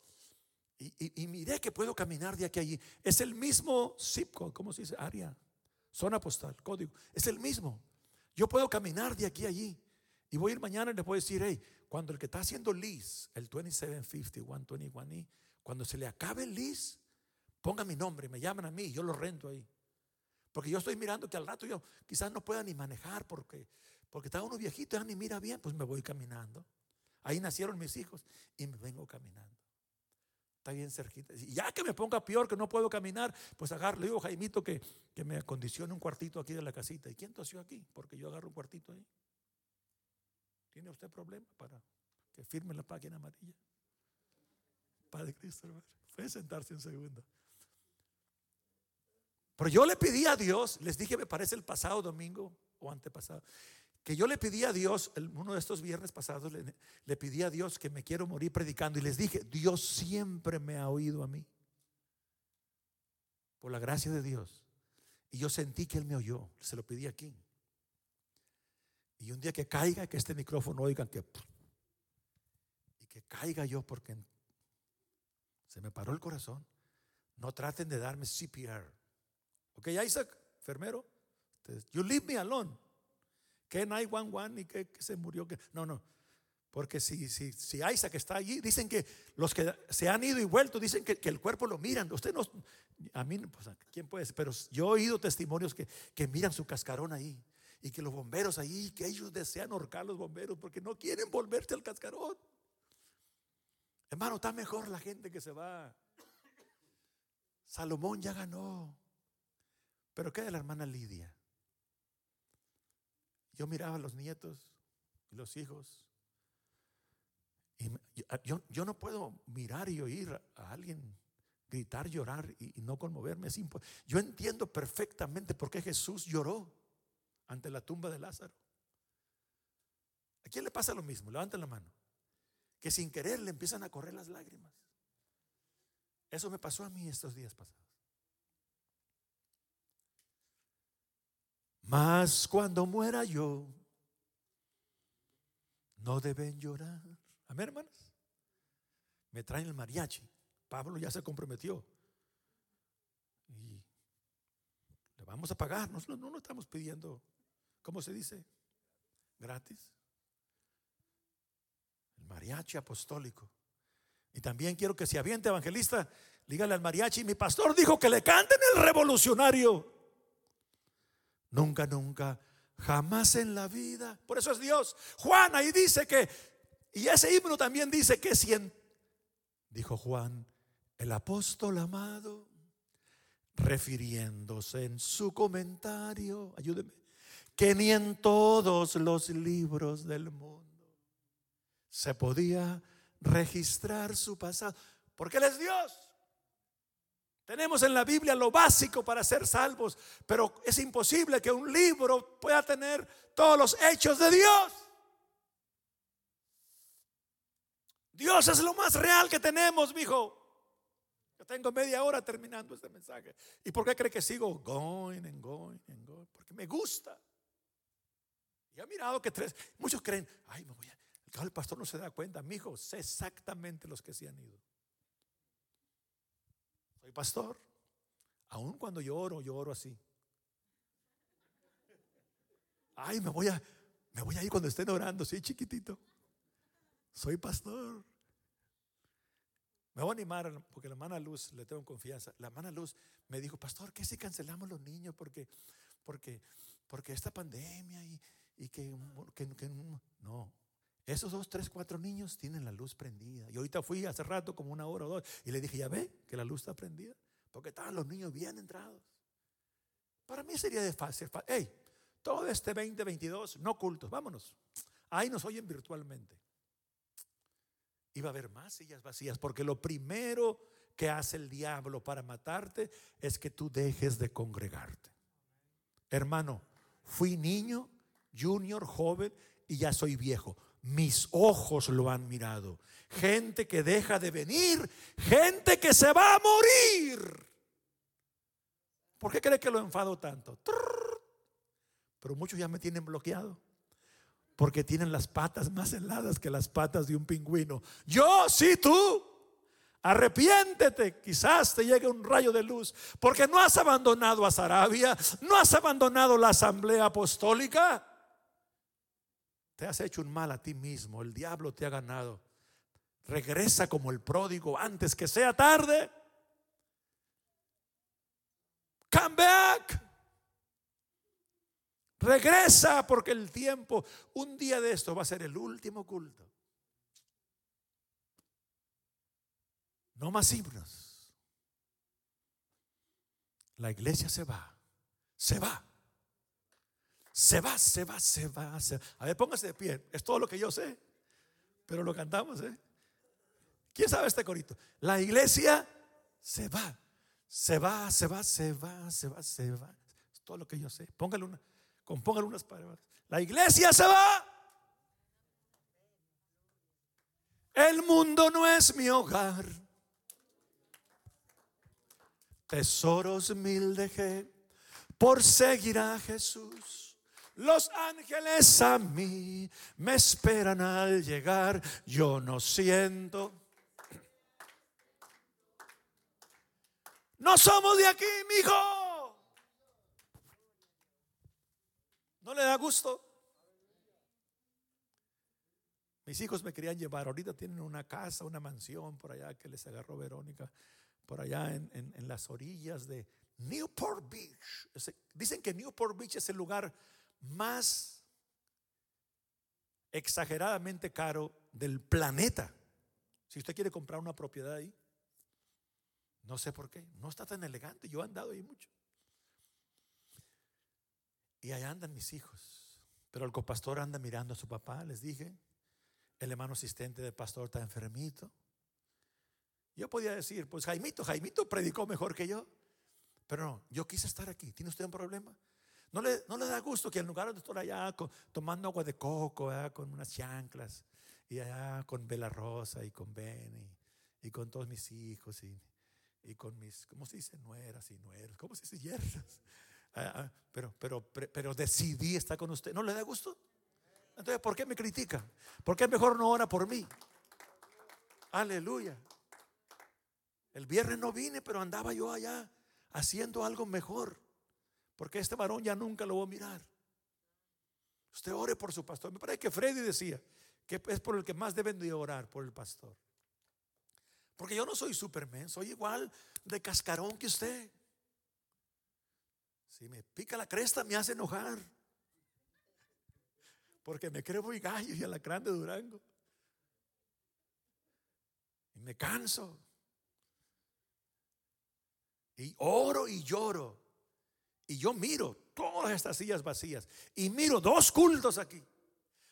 Speaker 1: Y, miré que puedo caminar de aquí a allí. Es el mismo zip code, ¿cómo se dice? Área. Zona postal, código. Es el mismo. Yo puedo caminar de aquí a allí. Y voy a ir mañana y le puedo decir, hey, cuando el que está haciendo lease, el 2750, 121E, cuando se le acabe el ponga mi nombre, me llaman a mí yo lo rento ahí. Porque yo estoy mirando que al rato yo quizás no pueda ni manejar porque, porque está uno viejito, ya ni mira bien, pues me voy caminando. Ahí nacieron mis hijos y me vengo caminando. Está bien cerquita. Y ya que me ponga peor, que no puedo caminar, pues agarro, le digo Jaimito que, que me acondicione un cuartito aquí de la casita. ¿Y quién tosió aquí? Porque yo agarro un cuartito ahí. ¿Tiene usted problema para que firme la página amarilla? Padre Cristo, hermano. Fue sentarse un segundo. Pero yo le pedí a Dios, les dije, me parece el pasado domingo o antepasado, que yo le pedí a Dios, uno de estos viernes pasados, le, pedí a Dios que me quiero morir predicando y les dije, Dios siempre me ha oído a mí. Por la gracia de Dios. Y yo sentí que Él me oyó. Se lo pedí aquí. Y un día que caiga, que este micrófono oigan que... Y que caiga yo porque se me paró el corazón. No traten de darme CPR. Ok, Isaac, enfermero. You leave me alone que 911 y que, que se murió. Que, no, no. Porque si, si, si Isaac está allí, dicen que los que se han ido y vuelto, dicen que, que el cuerpo lo miran. Usted no, a mí, pues, ¿quién puede ser? Pero yo he oído testimonios que, que miran su cascarón ahí y que los bomberos ahí, que ellos desean ahorcar los bomberos porque no quieren volverse al cascarón. Hermano, está mejor la gente que se va. Salomón ya ganó. Pero ¿qué de la hermana Lidia? Yo miraba a los nietos y los hijos. Y yo, yo no puedo mirar y oír a alguien gritar, llorar y, no conmoverme. yo entiendo perfectamente por qué Jesús lloró ante la tumba de Lázaro. ¿A quién le pasa lo mismo? Levanten la mano. Que sin querer le empiezan a correr las lágrimas. Eso me pasó a mí estos días pasados. Mas cuando muera yo, no deben llorar. Amén, hermanos. Me traen el mariachi. Pablo ya se comprometió. Y le vamos a pagar. No, no, no estamos pidiendo, ¿cómo se dice? Gratis. El mariachi apostólico. Y también quiero que si aviente evangelista, dígale al mariachi, mi pastor dijo que le canten el revolucionario. Nunca, nunca, jamás en la vida. Por eso es Dios. Juan ahí dice que, y ese himno también dice que si en, dijo Juan, el apóstol amado, refiriéndose en su comentario, ayúdeme, que ni en todos los libros del mundo se podía registrar su pasado, porque Él es Dios. Tenemos en la Biblia lo básico para ser salvos, pero es imposible que un libro pueda tener todos los hechos de Dios. Dios es lo más real que tenemos, hijo. Yo tengo media hora terminando este mensaje. ¿Y por qué cree que sigo going and going and going? Porque me gusta. Y he mirado que tres, muchos creen, ay, me voy el pastor no se da cuenta, mi hijo, sé exactamente los que se han ido. Soy pastor. Aun cuando lloro, lloro así. Ay, me voy a, me voy a ir cuando estén orando, soy chiquitito. Soy pastor. Me voy a animar porque la hermana Luz, le tengo confianza. La hermana Luz me dijo, pastor, ¿qué si cancelamos los niños? Porque, porque, porque esta pandemia y, y que, que, que, no. Esos dos, tres, cuatro niños tienen la luz prendida. Y ahorita fui hace rato, como una hora o dos, y le dije, ya ve que la luz está prendida. Porque estaban los niños bien entrados. Para mí sería de fácil. Hey, todo este 2022, no cultos, vámonos. Ahí nos oyen virtualmente. Va a haber más sillas vacías, porque lo primero que hace el diablo para matarte es que tú dejes de congregarte. Hermano, fui niño, junior, joven y ya soy viejo mis ojos lo han mirado. Gente que deja de venir, gente que se va a morir. ¿Por qué cree que lo enfado tanto? Pero muchos ya me tienen bloqueado. Porque tienen las patas más heladas que las patas de un pingüino. Yo, sí, tú. Arrepiéntete, quizás te llegue un rayo de luz, porque no has abandonado a Sarabia, no has abandonado la asamblea apostólica. Te has hecho un mal a ti mismo. El diablo te ha ganado. Regresa como el pródigo antes que sea tarde. Come back. Regresa porque el tiempo, un día de esto va a ser el último culto. No más himnos. La iglesia se va. Se va. Se va, se va, se va, se va. A ver, póngase de pie. Es todo lo que yo sé. Pero lo cantamos, ¿eh? ¿Quién sabe este corito? La iglesia se va. Se va, se va, se va, se va, se va. Es todo lo que yo sé. Póngale una, compóngale unas palabras. La iglesia se va. El mundo no es mi hogar. Tesoros mil dejé por seguir a Jesús. Los ángeles a mí me esperan al llegar. Yo no siento. No somos de aquí, mi hijo. ¿No le da gusto? Mis hijos me querían llevar. Ahorita tienen una casa, una mansión por allá que les agarró Verónica. Por allá en, en las orillas de Newport Beach. Dicen que Newport Beach es el lugar más exageradamente caro del planeta. Si usted quiere comprar una propiedad ahí, no sé por qué, no está tan elegante. Yo he andado ahí mucho. Y ahí andan mis hijos. Pero el copastor anda mirando a su papá, les dije. El hermano asistente del pastor está enfermito. Yo podía decir, pues Jaimito, Jaimito predicó mejor que yo. Pero no, yo quise estar aquí. ¿Tiene usted un problema? ¿No le, no le da gusto que en lugar de estar allá tomando agua de coco, con unas chanclas, y allá con Bela Rosa y con Benny y con todos mis hijos y, y con mis, ¿cómo se dice? Nueras y nueras, ¿cómo se dice? Yernas. Ah, ah, pero, pero, pero decidí estar con usted. ¿No le da gusto? Entonces, ¿por qué me critica? ¿Por qué mejor no ora por mí? Aleluya. El viernes no vine, pero andaba yo allá haciendo algo mejor. Porque este varón ya nunca lo voy a mirar. Usted ore por su pastor. Me parece que Freddy decía que es por el que más deben de orar, por el pastor. Porque yo no soy superman, soy igual de cascarón que usted. Si me pica la cresta me hace enojar. Porque me creo muy gallo y a la grande Durango. Y me canso. Y oro y lloro. Y yo miro todas estas sillas vacías y miro dos cultos aquí.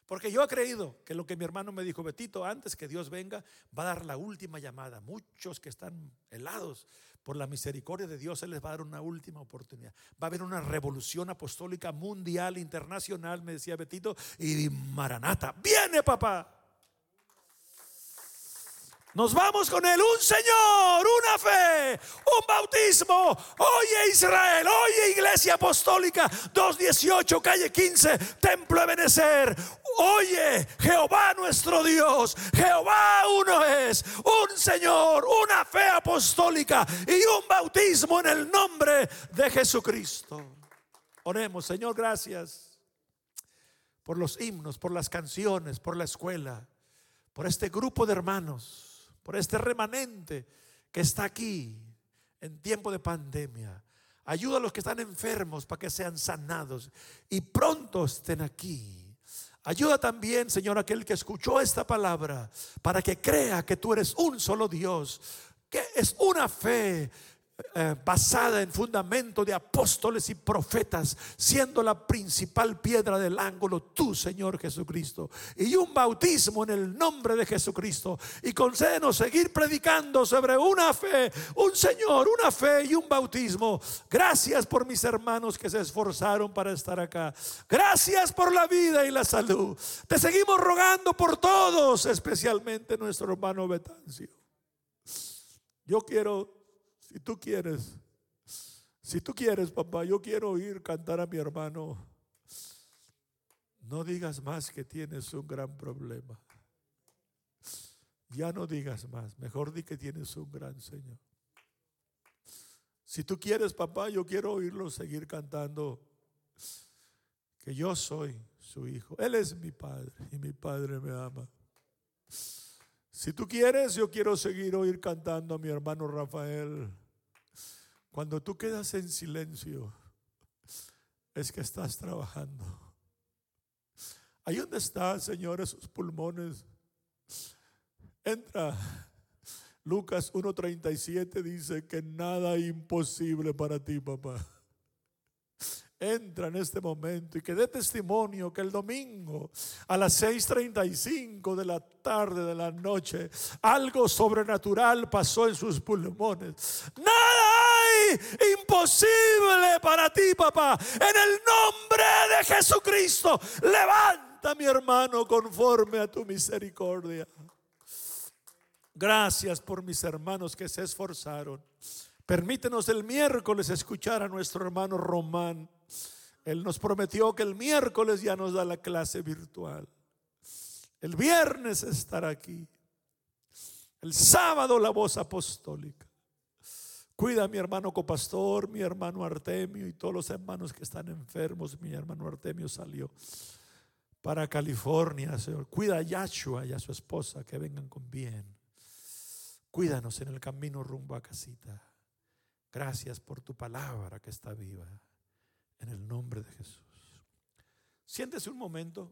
Speaker 1: Porque yo he creído que lo que mi hermano me dijo, Betito, antes que Dios venga, va a dar la última llamada. Muchos que están helados por la misericordia de Dios, Él les va a dar una última oportunidad. Va a haber una revolución apostólica mundial, internacional, me decía Betito, y Maranata. Viene papá. Nos vamos con él. Un Señor, una fe, un bautismo. Oye Israel, oye Iglesia Apostólica 218, calle 15, Templo de Benecer. Oye Jehová nuestro Dios, Jehová uno es, un Señor, una fe apostólica y un bautismo en el nombre de Jesucristo. Oremos, Señor, gracias por los himnos, por las canciones, por la escuela, por este grupo de hermanos, por este remanente que está aquí en tiempo de pandemia. Ayuda a los que están enfermos para que sean sanados y pronto estén aquí. Ayuda también, Señor, aquel que escuchó esta palabra para que crea que tú eres un solo Dios, que es una fe eh, basada en fundamento de apóstoles y profetas, siendo la principal piedra del ángulo tú, Señor Jesucristo. Y un bautismo en el nombre de Jesucristo. Y concédenos seguir predicando sobre una fe, un Señor, una fe y un bautismo. Gracias por mis hermanos que se esforzaron para estar acá. Gracias por la vida y la salud. Te seguimos rogando por todos, especialmente nuestro hermano Betancio. Yo quiero si tú quieres, si tú quieres, papá, yo quiero oír cantar a mi hermano. No digas más que tienes un gran problema. Ya no digas más. Mejor di que tienes un gran Señor. Si tú quieres, papá, yo quiero oírlo seguir cantando que yo soy su hijo. Él es mi padre y mi padre me ama. Si tú quieres, yo quiero seguir oír cantando a mi hermano Rafael. Cuando tú quedas en silencio, es que estás trabajando. Ahí donde está, Señor, esos pulmones. Entra. Lucas 1.37 dice que nada imposible para ti, papá entra en este momento y que dé testimonio que el domingo a las 6.35 de la tarde de la noche algo sobrenatural pasó en sus pulmones. Nada hay imposible para ti, papá. En el nombre de Jesucristo, levanta mi hermano conforme a tu misericordia. Gracias por mis hermanos que se esforzaron. Permítenos el miércoles escuchar a nuestro hermano Román él nos prometió que el miércoles ya nos da la clase virtual. El viernes estará aquí. El sábado la voz apostólica. Cuida a mi hermano copastor, mi hermano Artemio y todos los hermanos que están enfermos. Mi hermano Artemio salió para California, Señor. Cuida a Yahshua y a su esposa que vengan con bien. Cuídanos en el camino rumbo a casita. Gracias por tu palabra que está viva en el nombre de Jesús. Siéntese un momento.